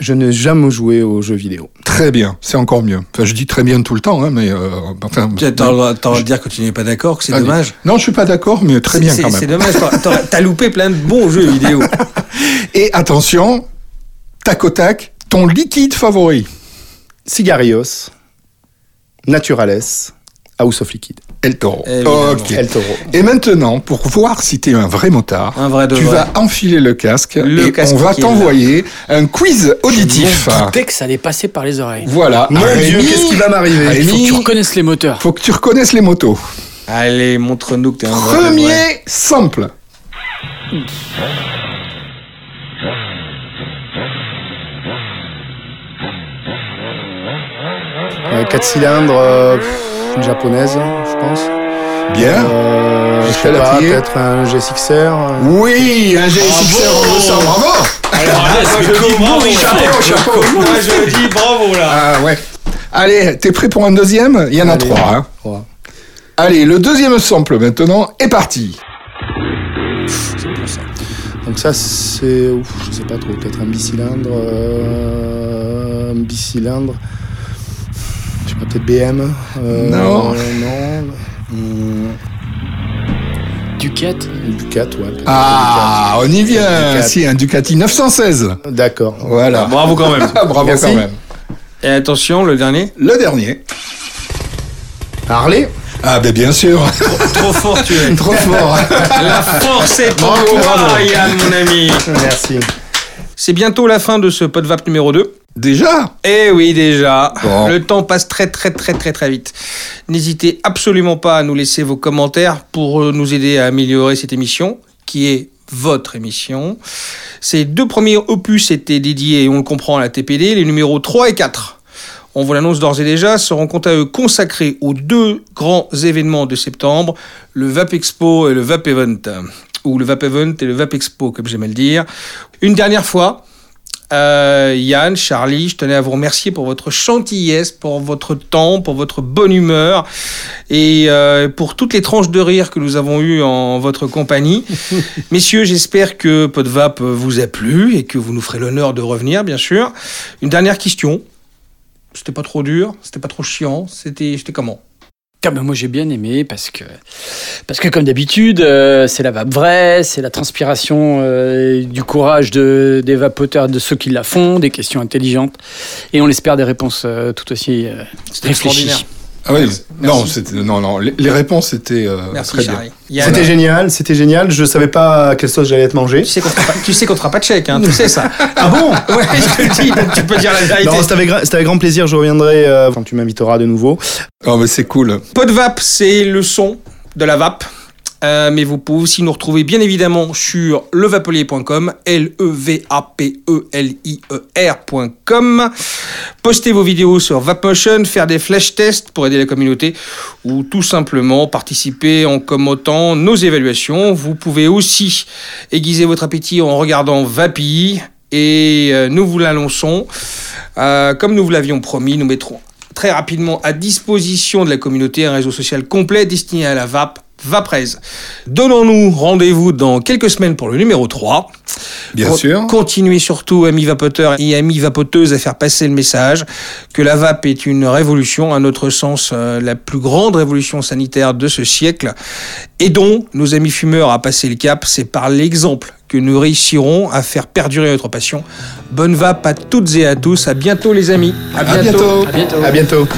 Je n'ai jamais joué aux jeux vidéo. Très bien, c'est encore mieux. Enfin, je dis très bien tout le temps, hein, mais euh, enfin. T'as dire que tu n'es pas d'accord, que c'est Ah, dommage. Non, je suis pas d'accord, mais très C'est- bien c'est- quand C'est même. dommage, t'aurais- t'aurais- t'as loupé plein de bons jeux vidéo. Et attention, tac au tac, ton liquide favori Cigarios. Naturales. House of Liquid. El Toro. Ok. El Toro. Et maintenant, pour voir si t'es un vrai motard, Un vrai de tu vrai. vas enfiler le casque Le et casque on va t'envoyer un quiz auditif. Je doutais que ça allait passer par les oreilles. Voilà. Mon Rémi, Dieu, qu'est-ce qui va m'arriver Il faut que tu reconnaisses les moteurs. faut que tu reconnaisses les motos. Allez, montre-nous que t'es un vrai de vrai. Premier sample. Euh, 4 cylindres, euh, une japonaise, je pense. Bien. Euh, je sais la pas, peut-être un GSXR. euh. Oui, un GSXR, on le sent, bravo Chapeau, chapeau Moi, je dis bravo là. Ah ouais. Allez, t'es prêt pour un deuxième? Il y en a Allez. trois. Hein. Trois. Allez, le deuxième sample maintenant est parti. Donc ça, c'est, ouf, je sais pas trop, peut-être un bicylindre, euh, un bicylindre, je sais pas, peut-être BM. euh, Non. Non. Ducat. Ducat, ouais. Ah, on y vient. Ducat. Si, un Ducati 916. un Ducat. D'accord. Voilà. Bravo quand même. Ah, bravo Merci. quand même. Et attention, le dernier. Le dernier. Harley Ah ben bien sûr. Trop fort tu es. Trop fort. La force est en toi. Yann, mon ami. Merci. C'est bientôt la fin de ce PodVap numéro 2. Déjà Eh oui, déjà. Bon. Le temps passe très très très très très vite. N'hésitez absolument pas à nous laisser vos commentaires pour euh, nous aider à améliorer cette émission, qui est votre émission. Ces deux premiers opus étaient dédiés, on le comprend, à la TPD, les numéros 3 et 4. On vous l'annonce d'ores et déjà, seront quant à eux consacrés aux deux grands événements de septembre, le VAP Expo et le VAP Event. Ou le VAP Event et le VAP Expo, comme j'aime le dire. Une dernière fois, euh, Yann, Charlie, je tenais à vous remercier pour votre gentillesse, pour votre temps, pour votre bonne humeur et euh, pour toutes les tranches de rire que nous avons eues en votre compagnie. Messieurs, j'espère que Podvap vous a plu et que vous nous ferez l'honneur de revenir, bien sûr. Une dernière question. C'était pas trop dur, c'était pas trop chiant, c'était c'était comment? Ah ben moi j'ai bien aimé parce que parce que comme d'habitude euh, c'est la vape vraie, c'est la transpiration euh, du courage de, des vapoteurs de ceux qui la font, des questions intelligentes et on espère des réponses euh, tout aussi euh, réfléchies. Ah oui, non, c'était, non, non, les, réponses étaient euh, Merci très bien. Charlie. C'était génial, c'était génial. Je savais pas à quelle sauce j'allais être mangé. tu sais qu'on fera pas, tu sais qu'on te fera pas de chèque, hein, tu sais ça. Ah bon? Ouais, je te le dis, donc tu peux dire la vérité. Non, c'était avec, gra- c'était avec grand plaisir. Je reviendrai euh, quand tu m'inviteras de nouveau. Oh, mais c'est cool. Podvap, c'est le son de la vape. Euh, mais vous pouvez aussi nous retrouver bien évidemment sur levapelier.com, L-E-V-A-P-E-L-I-E-R.com. Postez vos vidéos sur Vapmotion, faire des flash tests pour aider la communauté ou tout simplement participer en commentant nos évaluations. Vous pouvez aussi aiguiser votre appétit en regardant Vapi et euh, nous vous l'annonçons. Euh, comme nous vous l'avions promis, nous mettrons très rapidement à disposition de la communauté un réseau social complet destiné à la vape, Vaprez. Donnons-nous rendez-vous dans quelques semaines pour le numéro 3. Bien sûr. Continuez surtout, amis vapoteurs et amis vapoteuses, à faire passer le message que la vape est une révolution, à notre sens, euh, la plus grande révolution sanitaire de ce siècle. Aidons nos amis fumeurs à passer le cap. C'est par l'exemple que nous réussirons à faire perdurer notre passion. Bonne vape à toutes et à tous. À bientôt, les amis. À bientôt. À bientôt. À bientôt.